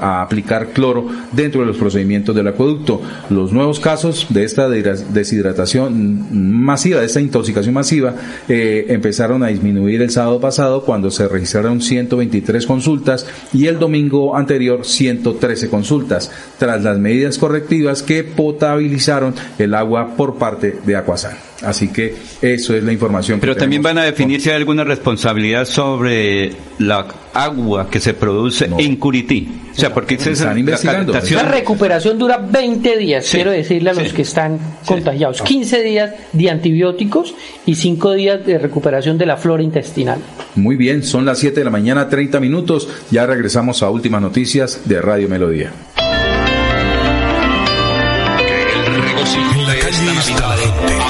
aplicar cloro dentro de los procedimientos del acueducto. Los nuevos casos de esta deshidratación masiva, de esta intoxicación masiva, eh, empezaron a disminuir el sábado pasado cuando se registraron 123 consultas y el domingo anterior 113 consultas, tras las medidas correctivas que potabilizaron el agua por parte de Acuasan. Así que eso es la información. Pero también van a definir si hay alguna responsabilidad sobre la agua que se produce en Curití. O sea, porque se están investigando. La, recuperación dura 20 días, quiero decirle a los que están contagiados. 15 días de antibióticos y 5 días de recuperación de la flora intestinal. Muy bien, son las 7 de la mañana, 30 minutos. Ya regresamos a últimas noticias de Radio Melodía. Aparte de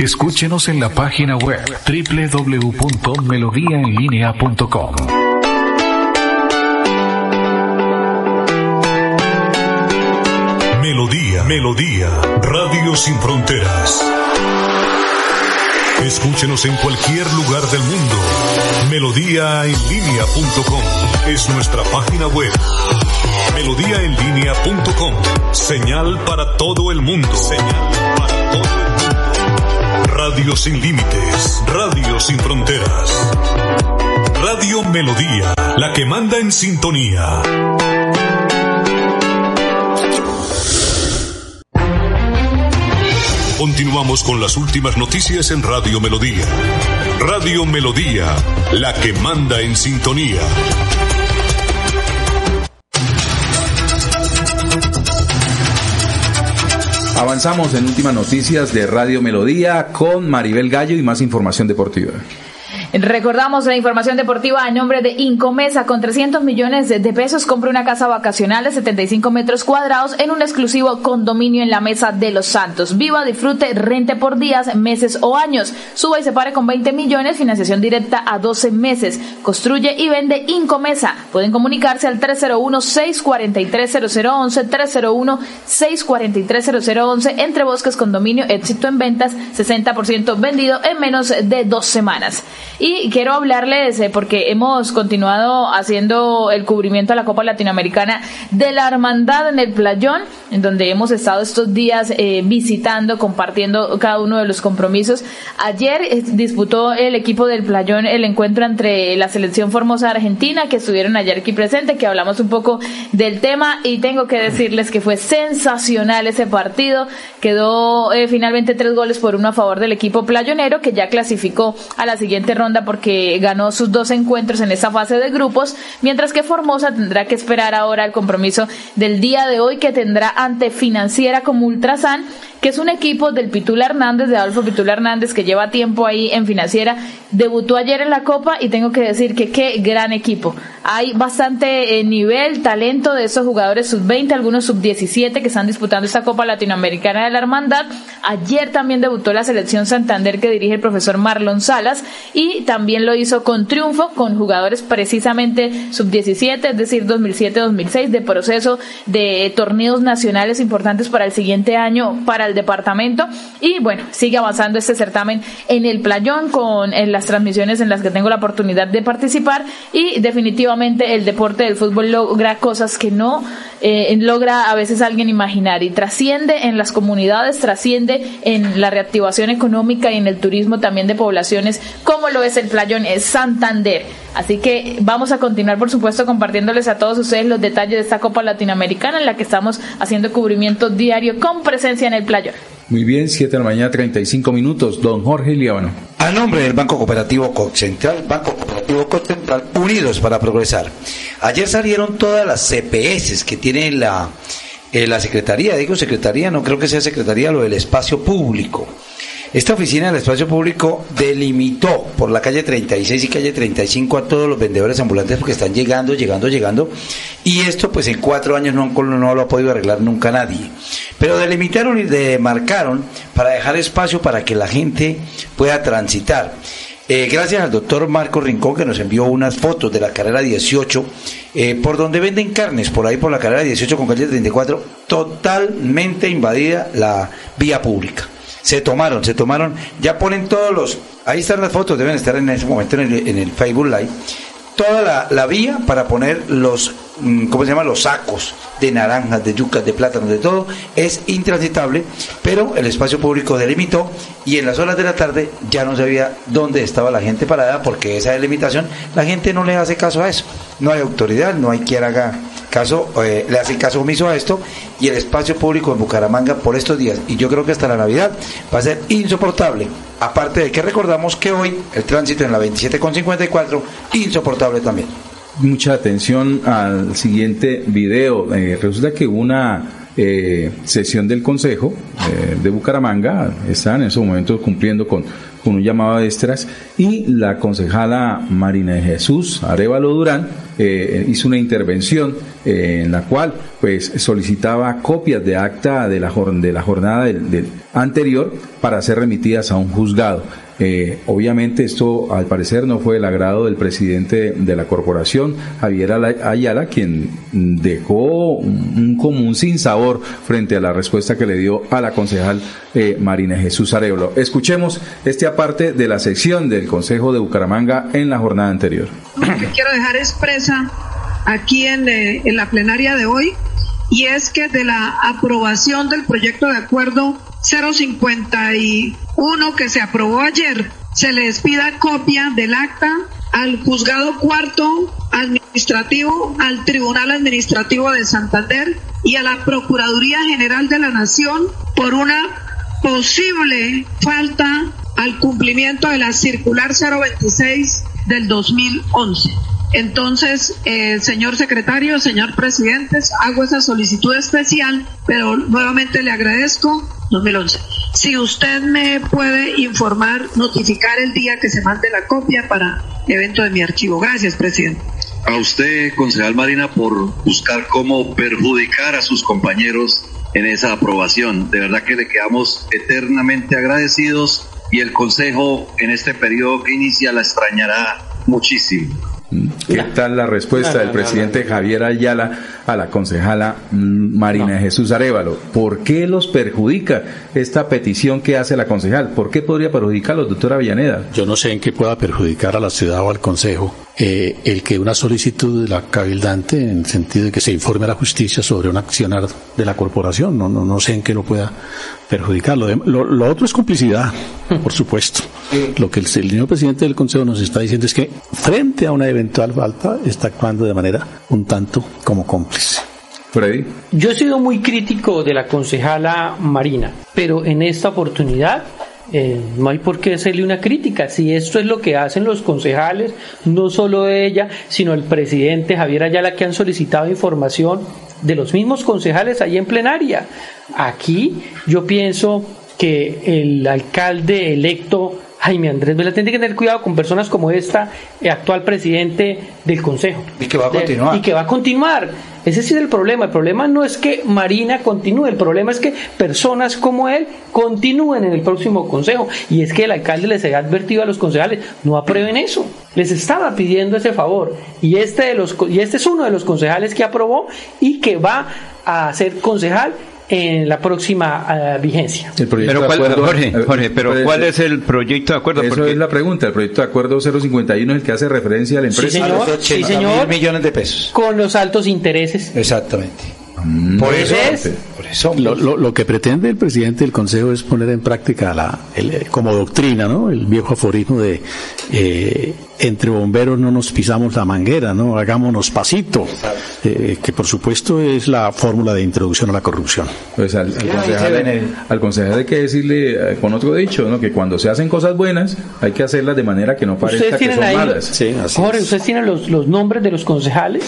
Escúchenos en la página web www.melodiaenlinea.com. Melodía, Melodía, Radio Sin Fronteras. Escúchenos en cualquier lugar del mundo. Melodíaenlínea.com es nuestra página web. Melodíaenlínea.com. Señal para todo el mundo. Señal Radio sin límites. Radio sin fronteras. Radio Melodía, la que manda en sintonía. Continuamos con las últimas noticias en Radio Melodía. Radio Melodía, la que manda en sintonía. Avanzamos en últimas noticias de Radio Melodía con Maribel Gallo y más información deportiva. Recordamos la información deportiva a nombre de Incomesa con 300 millones de pesos compra una casa vacacional de 75 metros cuadrados en un exclusivo condominio en la Mesa de los Santos. Viva, disfrute, rente por días, meses o años. Suba y se pare con 20 millones, financiación directa a 12 meses. Construye y vende Incomesa. Pueden comunicarse al 301-643-0011, 301-643-0011 entre Bosques Condominio, éxito en ventas, 60% vendido en menos de dos semanas. Y quiero hablarles, eh, porque hemos continuado haciendo el cubrimiento a la Copa Latinoamericana de la Hermandad en el Playón, en donde hemos estado estos días eh, visitando, compartiendo cada uno de los compromisos. Ayer eh, disputó el equipo del Playón el encuentro entre la selección Formosa Argentina, que estuvieron ayer aquí presente, que hablamos un poco del tema y tengo que decirles que fue sensacional ese partido. Quedó finalmente tres goles por uno a favor del equipo playonero, que ya clasificó a la siguiente ronda porque ganó sus dos encuentros en esa fase de grupos, mientras que Formosa tendrá que esperar ahora el compromiso del día de hoy que tendrá ante Financiera como Ultrasan que es un equipo del Pitula Hernández, de Adolfo Pitula Hernández, que lleva tiempo ahí en financiera. Debutó ayer en la Copa y tengo que decir que qué gran equipo. Hay bastante eh, nivel, talento de esos jugadores sub-20, algunos sub-17 que están disputando esta Copa Latinoamericana de la Hermandad. Ayer también debutó la selección Santander que dirige el profesor Marlon Salas y también lo hizo con triunfo con jugadores precisamente sub-17, es decir, 2007-2006 de proceso de torneos nacionales importantes para el siguiente año para el departamento. Y bueno, sigue avanzando este certamen en el playón con en las transmisiones en las que tengo la oportunidad de participar. Y definitivamente el deporte del fútbol logra cosas que no eh, logra a veces alguien imaginar y trasciende en las comunidades, trasciende en la reactivación económica y en el turismo también de poblaciones como lo es el playón es Santander. Así que vamos a continuar, por supuesto, compartiéndoles a todos ustedes los detalles de esta Copa Latinoamericana en la que estamos haciendo cubrimiento diario con presencia en el playón. Muy bien, 7 de la mañana, 35 minutos. Don Jorge Líbano. A nombre del Banco Cooperativo Central, Banco Cooperativo Central, unidos para progresar. Ayer salieron todas las CPS que tiene la, eh, la Secretaría, digo Secretaría, no creo que sea Secretaría, lo del espacio público. Esta oficina del espacio público delimitó por la calle 36 y calle 35 a todos los vendedores ambulantes porque están llegando, llegando, llegando. Y esto pues en cuatro años no, no lo ha podido arreglar nunca nadie. Pero delimitaron y demarcaron para dejar espacio para que la gente pueda transitar. Eh, gracias al doctor Marco Rincón que nos envió unas fotos de la carrera 18, eh, por donde venden carnes, por ahí por la carrera 18 con calle 34, totalmente invadida la vía pública. Se tomaron, se tomaron, ya ponen todos los, ahí están las fotos, deben estar en ese momento en el, en el Facebook Live, toda la, vía para poner los, mm, ¿cómo se llama? Los sacos de naranjas, de yucas, de plátanos, de todo, es intransitable, pero el espacio público delimitó y en las horas de la tarde ya no sabía dónde estaba la gente parada porque esa delimitación, la gente no le hace caso a eso. No hay autoridad, no hay quien haga caso, eh, le hacen caso omiso a esto y el espacio público en Bucaramanga por estos días, y yo creo que hasta la Navidad va a ser insoportable. Aparte de que recordamos que hoy el tránsito en la 27,54, insoportable también. Mucha atención al siguiente video. Eh, resulta que una eh, sesión del Consejo de Bucaramanga están en esos momentos cumpliendo con, con un llamado a extras y la concejala Marina de Jesús Arevalo Durán eh, hizo una intervención eh, en la cual pues solicitaba copias de acta de la, de la jornada del anterior para ser remitidas a un juzgado. Eh, obviamente esto al parecer no fue el agrado del presidente de la corporación, Javier Ala- Ayala, quien dejó un, un común sin sabor frente a la respuesta que le dio a la concejal eh, Marina Jesús Arevalo. Escuchemos este aparte de la sección del Consejo de Bucaramanga en la jornada anterior. que quiero dejar expresa aquí eh, en la plenaria de hoy y es que de la aprobación del proyecto de acuerdo 051 que se aprobó ayer se les pida copia del acta al juzgado cuarto administrativo, al Tribunal Administrativo de Santander y a la Procuraduría General de la Nación por una posible falta al cumplimiento de la circular 026 del 2011. Entonces, eh, señor secretario, señor presidente, hago esa solicitud especial, pero nuevamente le agradezco 2011. Si usted me puede informar, notificar el día que se mande la copia para evento de mi archivo. Gracias, presidente. a usted, concejal Marina, por buscar cómo perjudicar a sus compañeros en esa aprobación. De verdad que le quedamos eternamente agradecidos y el Consejo en este periodo que inicia la extrañará muchísimo. ¿Qué tal la respuesta No, no, del no, presidente Javier Ayala a la concejala Marina Jesús Arevalo? ¿Por qué los perjudica esta petición que hace la concejal? ¿Por qué podría perjudicarlos, doctora Villaneda? Yo no sé en qué pueda perjudicar a la ciudad o al Consejo eh, el que una solicitud de la cabildante en el sentido de que se informe a la justicia sobre un accionar de la corporación. No, no, no sé en qué lo pueda perjudicar. Lo, de- lo- lo otro es complicidad, por supuesto. Lo que el señor presidente del Consejo nos está diciendo es que frente a una eventual falta está actuando de manera un tanto como cómplice. Freddy. Yo he sido muy crítico de la concejala Marina, pero en esta oportunidad eh, no hay por qué hacerle una crítica. Si esto es lo que hacen los concejales, no solo ella, sino el presidente Javier Ayala, que han solicitado información de los mismos concejales ahí en plenaria. Aquí yo pienso que el alcalde electo Jaime Andrés Vela tiene que tener cuidado con personas como esta, eh, actual presidente del Consejo. Y que va a continuar. y que va a continuar. Ese sí es el problema. El problema no es que Marina continúe, el problema es que personas como él continúen en el próximo consejo. Y es que el alcalde les había advertido a los concejales, no aprueben eso. Les estaba pidiendo ese favor. Y este, de los, y este es uno de los concejales que aprobó y que va a ser concejal en la próxima eh, vigencia. El proyecto Pero de cuál- acuerdo, Jorge, eh, Jorge, pero pues, ¿cuál es el proyecto de acuerdo? Eso Porque es la pregunta. El proyecto de acuerdo 051 es el que hace referencia a la Sí, empresa. señor. Sí, señor. millones de pesos. Con los altos intereses. Exactamente. Por eso Lo, lo- lo que pretende el presidente del Consejo es poner en práctica la, el- eh, como doctrina, ¿no? El viejo aforismo de eh, entre bomberos no nos pisamos la manguera, ¿no? Hagámonos pasito, eh, que por supuesto es la fórmula de introducción a la corrupción. Pues al, al concejal, al concejal hay que decirle con otro dicho, ¿no? que cuando se hacen cosas buenas hay que hacerlas de manera que no parezca que son ahí, malas. Jorge, ¿ustedes tienen los, los nombres de los concejales?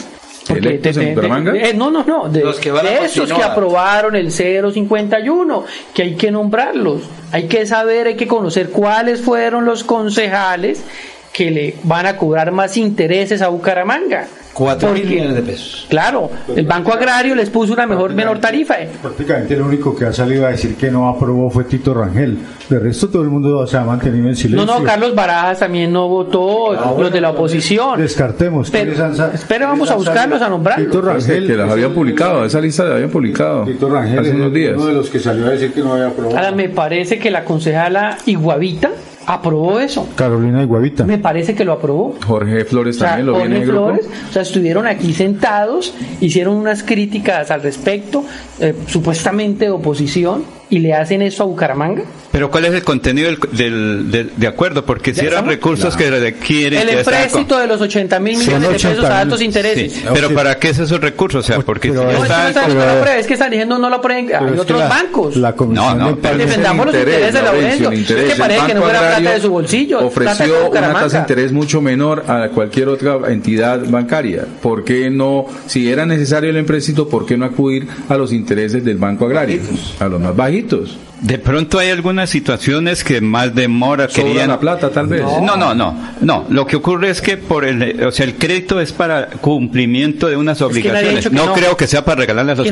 ¿Electos en Bucaramanga? eh, no, no, no, de, Los que van a de esos que aprobaron el 051, que hay que nombrarlos, hay que saber, hay que conocer cuáles fueron los concejales que le van a cobrar más intereses a Bucaramanga. Cuatro mil Porque- millones de pesos. Claro, el Banco Agrario les puso una mejor menor tarifa. eh. Prácticamente el único que ha salido a decir que no aprobó fue Tito Rangel. De resto todo el mundo se ha mantenido en No, silencio. no, Carlos Barajas también no votó, los de la oposición. Descartemos. Pero, ¿quiénes han sa- espera, vamos a buscarlos, a nombrarlos. Tito Pues, Rangel. que las habían publicado, esa lista la habían publicado Tito Rangel hace unos días. uno de los que salió a decir que no había aprobado. Ahora me parece que la concejala Iguavita aprobó eso. Carolina Iguavita. Me parece que lo aprobó. Jorge Flores O sea, también lo viene Jorge grupo. Flores, o sea, estuvieron aquí sentados, hicieron unas críticas al respecto, eh, supuestamente de oposición, y le hacen eso a Bucaramanga. Pero ¿cuál es el contenido del, del, del- de acuerdo? Porque si eran recursos que requieren... El empréstito de los 80 mil millones de pesos 80.000. a altos intereses. Sí, pero ¿para qué es esos recursos? O sea, porque si ya No, es que no están es que diciendo no lo prueben, hay otros la- bancos. La comisión No, no, pero defendamos los intereses de la interés. Es que parece que no fuera plata de su bolsillo, plata de Ofreció una tasa de interés mucho menor a cualquier otra entidad bancaria. ¿Por qué no, si era necesario el empréstito, por qué no acudir a los intereses del Banco Agrario? A los más bajitos. conflitos. De pronto hay algunas situaciones que más demora Sobra querían la plata, tal vez. No, no, no, no. Lo que ocurre es que por el, o sea, el crédito es para cumplimiento de unas obligaciones. que no, no. creo que sea para regalarle a los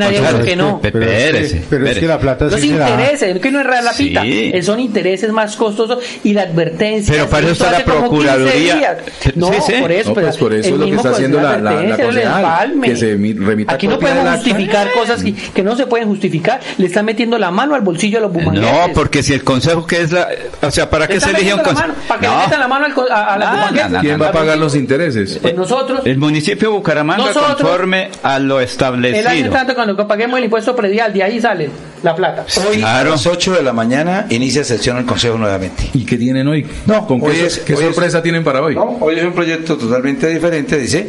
Que no. Pe- Pero es que- pero es que la plata Los sí se la- intereses, es que no es real la pita, Sí. eh, son intereses más costosos y la advertencia. Pero para eso está la Procuraduría. No, Sí, sí. por eso, No, pues por eso es lo que mismo está haciendo la, la, la concejal, que se mi- remita Aquí no podemos justificar cosas que, que no se pueden justificar. Le están metiendo la mano al bolsillo a los. No, porque si el consejo que es la, o sea, ¿para qué se elige un consejo? para que le metan la mano al co- a, a la No, no, no, ¿Quién va a pagar los intereses? Pues nosotros, El municipio de Bucaramanga Nosotros- conforme a lo el año establecido. tanto cuando paguemos el impuesto predial, de ahí sale la plata. Hoy a las 8 de la mañana inicia sesión el Consejo nuevamente. ¿Y qué tienen hoy? No, ¿Con hoy qué, es- qué hoy es- sorpresa tienen para hoy? No, hoy es un proyecto totalmente diferente, dice.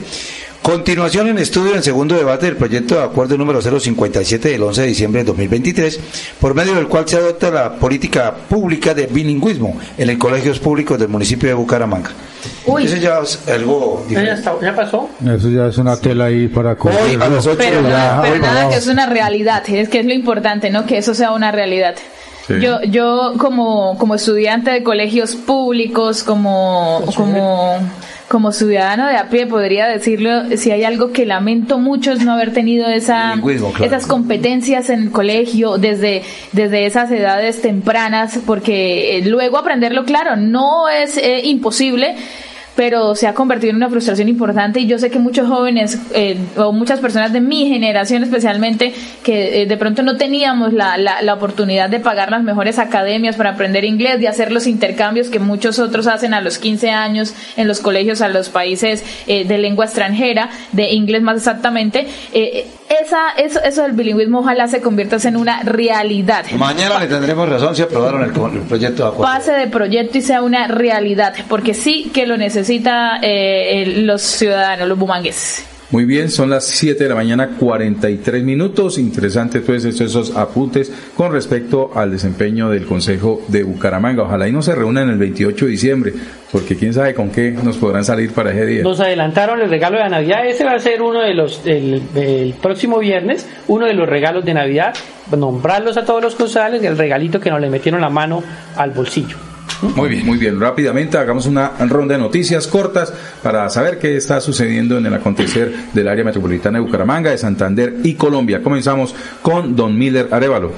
Continuación en estudio en segundo debate del proyecto de acuerdo número 057 del 11 de diciembre de 2023, por medio del cual se adopta la política pública de bilingüismo en los colegios públicos del municipio de Bucaramanga. Uy. Eso ya es algo Ya, diferente. está- ya pasó. Eso ya es una tela ahí para Hoy a las 8 Pero, nada vamos. que es una realidad, es que es lo importante, ¿no? Que eso sea una realidad. Sí. Yo, yo como, como estudiante de colegios públicos, como, como, como ciudadano de a pie, podría decirlo, si hay algo que lamento mucho es no haber tenido esa, claro. esas competencias en el colegio desde, desde esas edades tempranas, porque eh, luego aprenderlo, claro, no es eh, imposible, pero se ha convertido en una frustración importante y yo sé que muchos jóvenes eh, o muchas personas de mi generación especialmente que eh, de pronto no teníamos la, la, la oportunidad de pagar las mejores academias para aprender inglés, de hacer los intercambios que muchos otros hacen a los 15 años en los colegios a los países eh, de lengua extranjera, de inglés más exactamente. Esa, eso, eso del bilingüismo ojalá se convierta en una realidad. Mañana le tendremos razón si aprobaron el, el proyecto de acuerdo. pase de proyecto y sea una realidad, porque sí que lo necesita eh, los ciudadanos, los bumangueses. Muy bien, son las 7 de la mañana, 43 minutos. Interesantes pues esos, apuntes con respecto al desempeño del Consejo de Bucaramanga. Ojalá y no se reúnan el 28 de diciembre, porque quién sabe con qué nos podrán salir para ese día. Nos adelantaron el regalo de Navidad. Ese va a ser uno de los, el, el próximo viernes, uno de los regalos de Navidad. Nombrarlos a todos los concejales y el regalito que nos le metieron la mano al bolsillo. Muy bien, muy bien. Rápidamente hagamos una ronda de noticias cortas para saber qué está sucediendo en el acontecer del área metropolitana de Bucaramanga, de Santander y Colombia. Comenzamos con Don Miller Arevalo.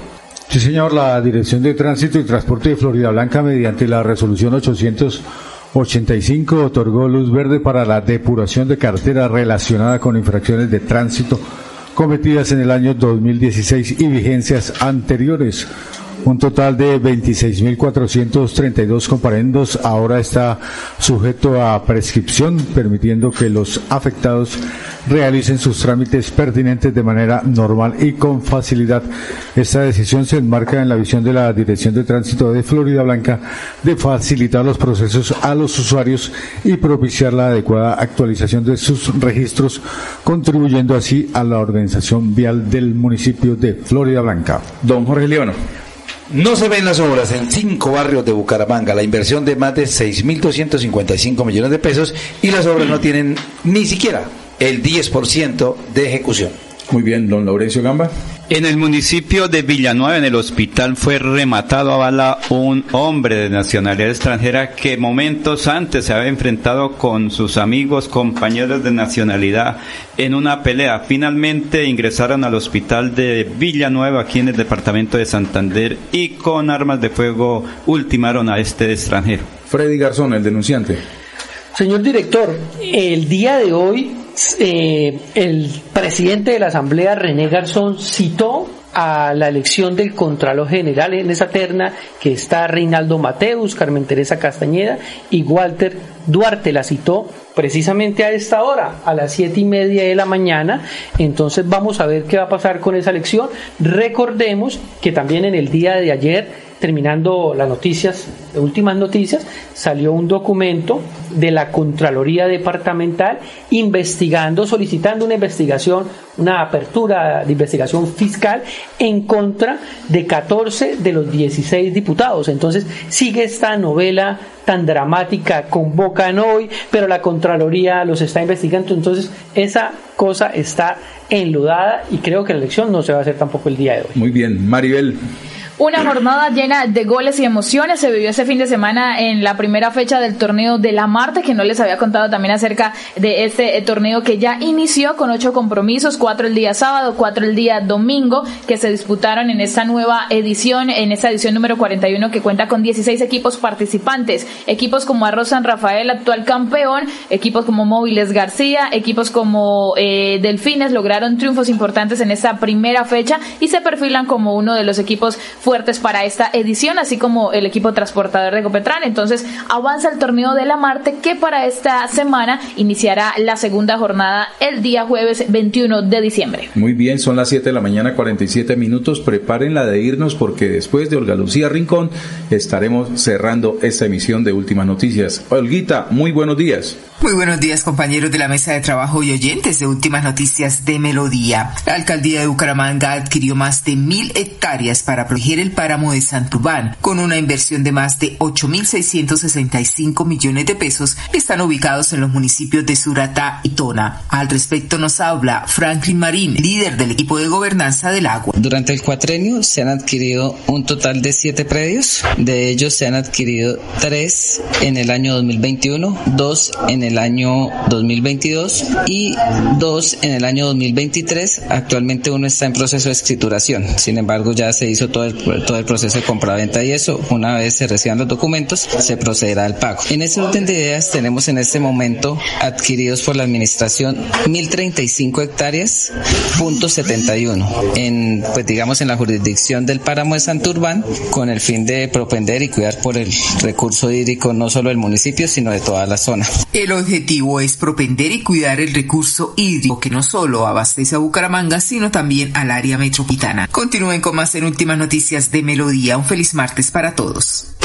Sí, señor, la Dirección de Tránsito y Transporte de Florida Blanca, mediante la resolución 885, otorgó luz verde para la depuración de carretera relacionada con infracciones de tránsito cometidas en el año 2016 y vigencias anteriores. Un total de 26.432 comparendos ahora está sujeto a prescripción, permitiendo que los afectados realicen sus trámites pertinentes de manera normal y con facilidad. Esta decisión se enmarca en la visión de la Dirección de Tránsito de Florida Blanca de facilitar los procesos a los usuarios y propiciar la adecuada actualización de sus registros, contribuyendo así a la organización vial del municipio de Florida Blanca. Don Jorge Leono. No se ven las obras en cinco barrios de Bucaramanga, la inversión de más de 6.255 millones de pesos y las obras no tienen ni siquiera el 10% de ejecución. Muy bien, don Laurencio Gamba. En el municipio de Villanueva, en el hospital, fue rematado a bala un hombre de nacionalidad extranjera que momentos antes se había enfrentado con sus amigos, compañeros de nacionalidad en una pelea. Finalmente ingresaron al hospital de Villanueva, aquí en el departamento de Santander, y con armas de fuego ultimaron a este extranjero. Freddy Garzón, el denunciante. Señor director, el día de hoy eh, el presidente de la Asamblea, René Garzón, citó a la elección del Contralor General en esa terna que está Reinaldo Mateus, Carmen Teresa Castañeda y Walter Duarte la citó precisamente a esta hora, a las siete y media de la mañana. Entonces vamos a ver qué va a pasar con esa elección. Recordemos que también en el día de ayer terminando las noticias, últimas noticias, salió un documento de la Contraloría Departamental investigando, solicitando una investigación, una apertura de investigación fiscal en contra de 14 de los 16 diputados. Entonces sigue esta novela tan dramática, convocan hoy, pero la Contraloría los está investigando. Entonces esa cosa está enludada y creo que la elección no se va a hacer tampoco el día de hoy. Muy bien, Maribel. Una jornada llena de goles y emociones. Se vivió ese fin de semana en la primera fecha del torneo de la Marte, que no les había contado también acerca de este eh, torneo que ya inició con ocho compromisos, cuatro el día sábado, cuatro el día domingo, que se disputaron en esta nueva edición, en esta edición número 41 que cuenta con 16 equipos participantes, equipos como Arroz San Rafael, actual campeón, equipos como Móviles García, equipos como eh, Delfines lograron triunfos importantes en esta primera fecha y se perfilan como uno de los equipos fuertes para esta edición, así como el equipo transportador de Copetran. Entonces avanza el torneo de la Marte que para esta semana iniciará la segunda jornada el día jueves 21 de diciembre. Muy bien, son las 7 de la mañana 47 minutos. Preparen la de irnos porque después de Olga Lucía Rincón estaremos cerrando esta emisión de Últimas Noticias. Olguita, muy buenos días. Muy buenos días compañeros de la mesa de trabajo y oyentes de Últimas Noticias de Melodía. La alcaldía de Bucaramanga adquirió más de mil hectáreas para el páramo de Santurbán con una inversión de más de 8.665 millones de pesos están ubicados en los municipios de Suratá y Tona. Al respecto nos habla Franklin Marín, líder del equipo de gobernanza del agua. Durante el cuatrenio se han adquirido un total de siete predios. De ellos se han adquirido tres en el año 2021, dos en el año 2022 y dos en el año 2023. Actualmente uno está en proceso de escrituración. Sin embargo, ya se hizo todo el, todo el proceso de compraventa y eso, una vez se reciban los documentos, se procederá al pago. En ese orden de ideas tenemos en este momento adquiridos por la administración 1035 hectáreas, punto 71, en, pues digamos, en la jurisdicción del páramo de Santurbán, con el fin de propender y cuidar por el recurso hídrico no solo del municipio, sino de toda la zona. El objetivo es propender y cuidar el recurso hídrico que no solo abastece a Bucaramanga, sino también al área metropolitana. Continúen con más en Últimas Noticias de Melodía. Un feliz martes para todos.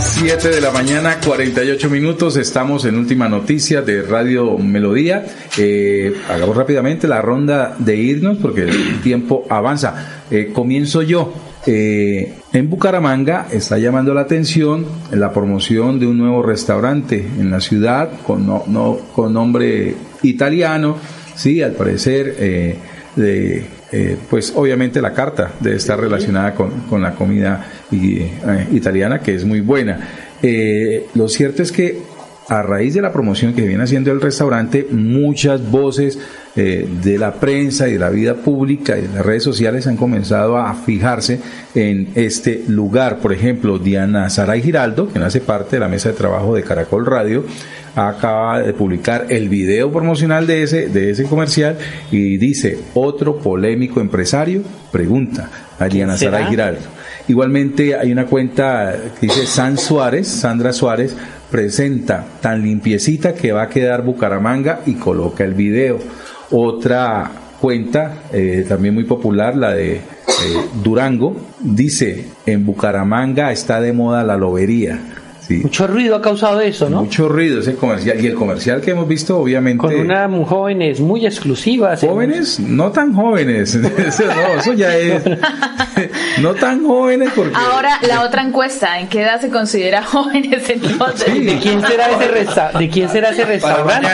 7 de la mañana, 48 minutos. Estamos en última noticia de Radio Melodía. Eh, hagamos rápidamente la ronda de irnos porque el tiempo avanza. Eh, comienzo yo. Eh, en Bucaramanga está llamando la atención la promoción de un nuevo restaurante en la ciudad con, no, con nombre italiano. Sí, al parecer, eh, de, eh, pues obviamente la carta debe estar relacionada con, con la comida italiana, que es muy buena. lo cierto es que a raíz de la promoción que viene haciendo el restaurante, muchas voces eh, de la prensa y de la vida pública y de las redes sociales han comenzado a fijarse en este lugar. Por ejemplo, Diana Saray Giraldo, que hace parte de la mesa de trabajo de Caracol Radio, acaba de publicar el video promocional de ese, de ese comercial y dice, otro polémico empresario, pregunta a Diana Saray Giraldo. Igualmente hay una cuenta que dice San Suárez, Sandra Suárez, presenta tan limpiecita que va a quedar Bucaramanga y coloca el video. Otra cuenta, eh, también muy popular, la de eh, Durango, dice, en Bucaramanga está de moda la lobería. Mucho ruido ha causado eso, ¿no? Mucho ruido ese comercial. Y el comercial que hemos visto, obviamente. Con unas jóvenes muy exclusivas. ¿Jóvenes? No tan jóvenes. eso ya es. no tan jóvenes porque. Ahora, la otra encuesta: ¿en qué edad se considera jóvenes entonces? ¿De quién será ese, ¿De quién será ese restaurante?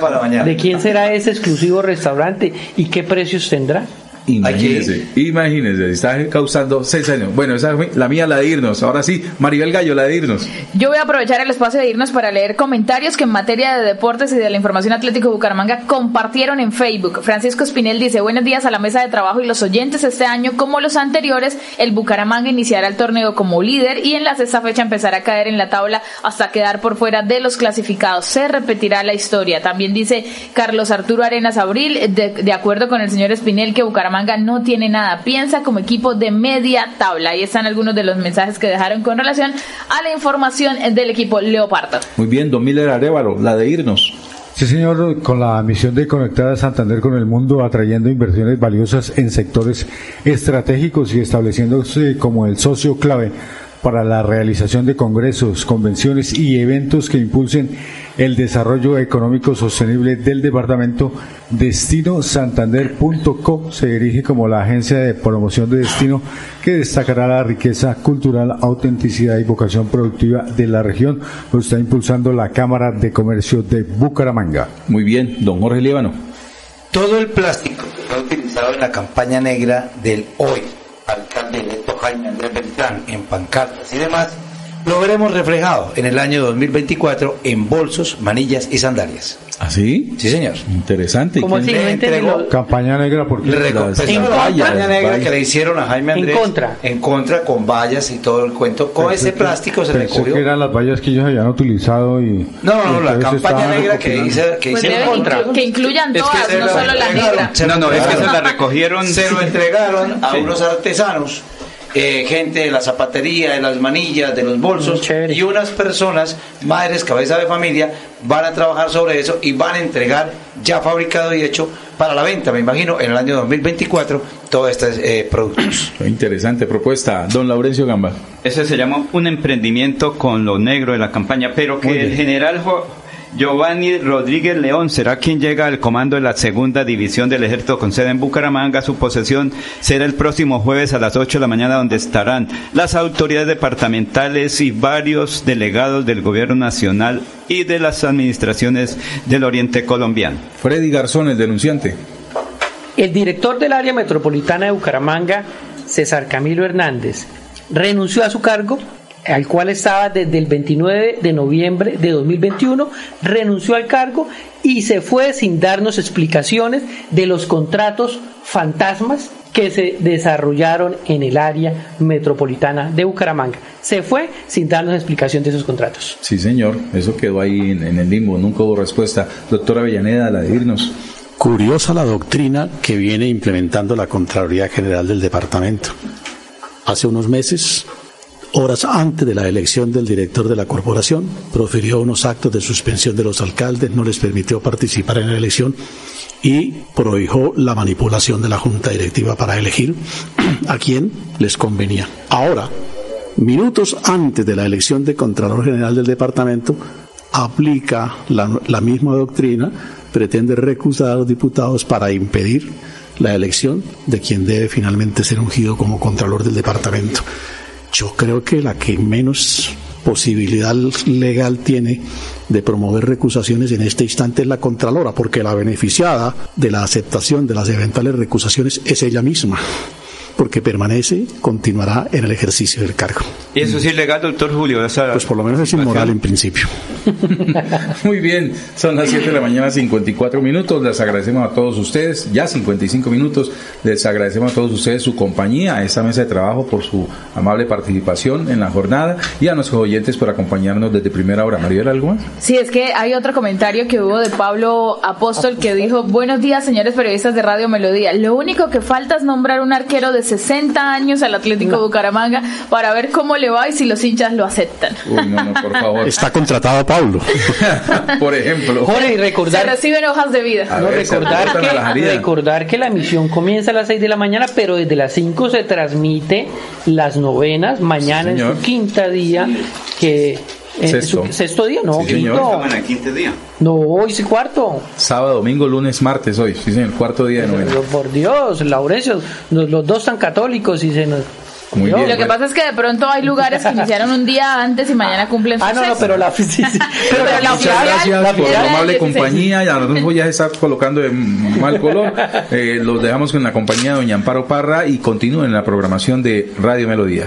para mañana. ¿De quién será ese exclusivo restaurante? ¿Y qué precios tendrá? Imagínese, imagínese, está causando seis años. Bueno, esa es la mía, la de irnos. Ahora sí, Maribel Gallo, la de irnos. Yo voy a aprovechar el espacio de irnos para leer comentarios que en materia de deportes y de la información atlético de Bucaramanga compartieron en Facebook. Francisco Espinel dice, buenos días a la mesa de trabajo y los oyentes. Este año, como los anteriores, el Bucaramanga iniciará el torneo como líder y en la sexta fecha empezará a caer en la tabla hasta quedar por fuera de los clasificados. Se repetirá la historia. También dice Carlos Arturo Arenas Abril, de, de acuerdo con el señor Espinel, que Bucaramanga Bucaramanga no tiene nada. Piensa como equipo de media tabla. Ahí están algunos de los mensajes que dejaron con relación a la información del equipo Leopardo. Muy bien, don Miller Arevalo, la de irnos. Sí, señor, con la misión de conectar a Santander con el mundo, atrayendo inversiones valiosas en sectores estratégicos y estableciéndose como el socio clave para la realización de congresos, convenciones y eventos que impulsen el desarrollo económico sostenible del departamento, Destino Santander.co se dirige como la agencia de promoción de destino que destacará la riqueza cultural, autenticidad y vocación productiva de la región. Lo está impulsando la Cámara de Comercio de Bucaramanga. Muy bien, don Jorge Líbano. Todo el plástico que fue utilizado en la campaña negra del hoy alcalde electo Jaime Andrés Beltrán en pancartas y demás, lo veremos reflejado en el año 2024 en bolsos, manillas y sandalias. ¿Ah, sí? Sí, señor. Interesante. No entendí lo- Campaña negra porque en campaña negra que le hicieron a Jaime En Andrés contra. en contra con vallas y todo el cuento con ese plástico se Pensé recogió que eran las vallas que ellos habían utilizado y no no no la campaña negra que dice que Pues hicieron contra que incluyan Es que todas, se no lo solo la negra. se No, no, es que se la recogieron. se lo sí. entregaron a unos artesanos eh, gente de la zapatería, de las manillas, de los bolsos y unas personas, madres, cabeza de familia, van a trabajar sobre eso y van a entregar ya fabricado y hecho para la venta, me imagino, en el año 2024 todos estos eh, productos. Interesante propuesta. Don Laurencio Gamba. Ese se llama un emprendimiento con lo negro de la campaña, pero que el general Jo- Giovanni Rodríguez León será quien llega al comando de la segunda división del ejército con sede en Bucaramanga. Su posesión será el próximo jueves a las 8 de la mañana, donde estarán las autoridades departamentales y varios delegados del gobierno nacional y de las administraciones del oriente colombiano. Freddy Garzón, el denunciante. El director del área metropolitana de Bucaramanga, César Camilo Hernández, renunció a su cargo, al cual estaba desde el 29 de noviembre de 2021, renunció al cargo y se fue sin darnos explicaciones de los contratos fantasmas que se desarrollaron en el área metropolitana de Bucaramanga. Se fue sin darnos explicación de esos contratos. Sí, señor. Eso quedó ahí en, en el limbo. Nunca hubo respuesta. Doctora Avellaneda, la de irnos. Curiosa la doctrina que viene implementando la Contraloría General del Departamento. Hace unos meses, horas antes de la elección del director de la corporación, profirió unos actos de suspensión de los alcaldes, no les permitió participar en la elección y prohibió la manipulación de la junta directiva para elegir a quien les convenía. Ahora, minutos antes de la elección de Contralor General del Departamento, aplica la, la misma doctrina, pretende recusar a los diputados para impedir la elección de quien debe finalmente ser ungido como Contralor del Departamento. Yo creo que la que menos posibilidad legal tiene de promover recusaciones en este instante es la Contralora, porque la beneficiada de la aceptación de las eventuales recusaciones es ella misma, porque permanece, continuará en el ejercicio del cargo. ¿Y eso sí es legal, doctor Julio? Pues por lo menos es inmoral en principio. Muy bien, son las 7 de la mañana, 54 minutos. Les agradecemos a todos ustedes, ya 55 minutos. Les agradecemos a todos ustedes su compañía, a esta mesa de trabajo por su amable participación en la jornada y a nuestros oyentes por acompañarnos desde primera hora. Mariela, ¿algo más? Sí, es que hay otro comentario que hubo de Pablo Apóstol que dijo, buenos días señores periodistas de Radio Melodía, lo único que falta es nombrar un arquero de 60 años al Atlético Bucaramanga para ver cómo le va y si los hinchas lo aceptan. Uy, no, no, por favor. Está contratado Pablo. por ejemplo. Jorge, y recordar, Se reciben hojas de vida. No, recordar, que, recordar que la emisión comienza a las 6 de la mañana, pero desde las 5 se transmite las novenas, mañana Sí, en señor. su quinta día, que... eh, Sexto. su- sexto día, no, Sí, quinto. Quinto día. No, hoy sí cuarto. Sábado, domingo, lunes, martes, hoy. Sí, señor, cuarto día de novena. Pero por Dios, Laurencio, los, los dos tan católicos y se nos... Muy Dios. bien. Lo que pasa es que de pronto hay lugares que iniciaron un día antes y mañana cumplen su Ah, no, no, pero la, sí, sí, pero la la Muchas gracias la por la amable el 16. compañía. Ya Rodolfo ya se está colocando de mal color. Eh, los dejamos con la compañía de Doña Amparo Parra y continúen en la programación de Radio Melodía.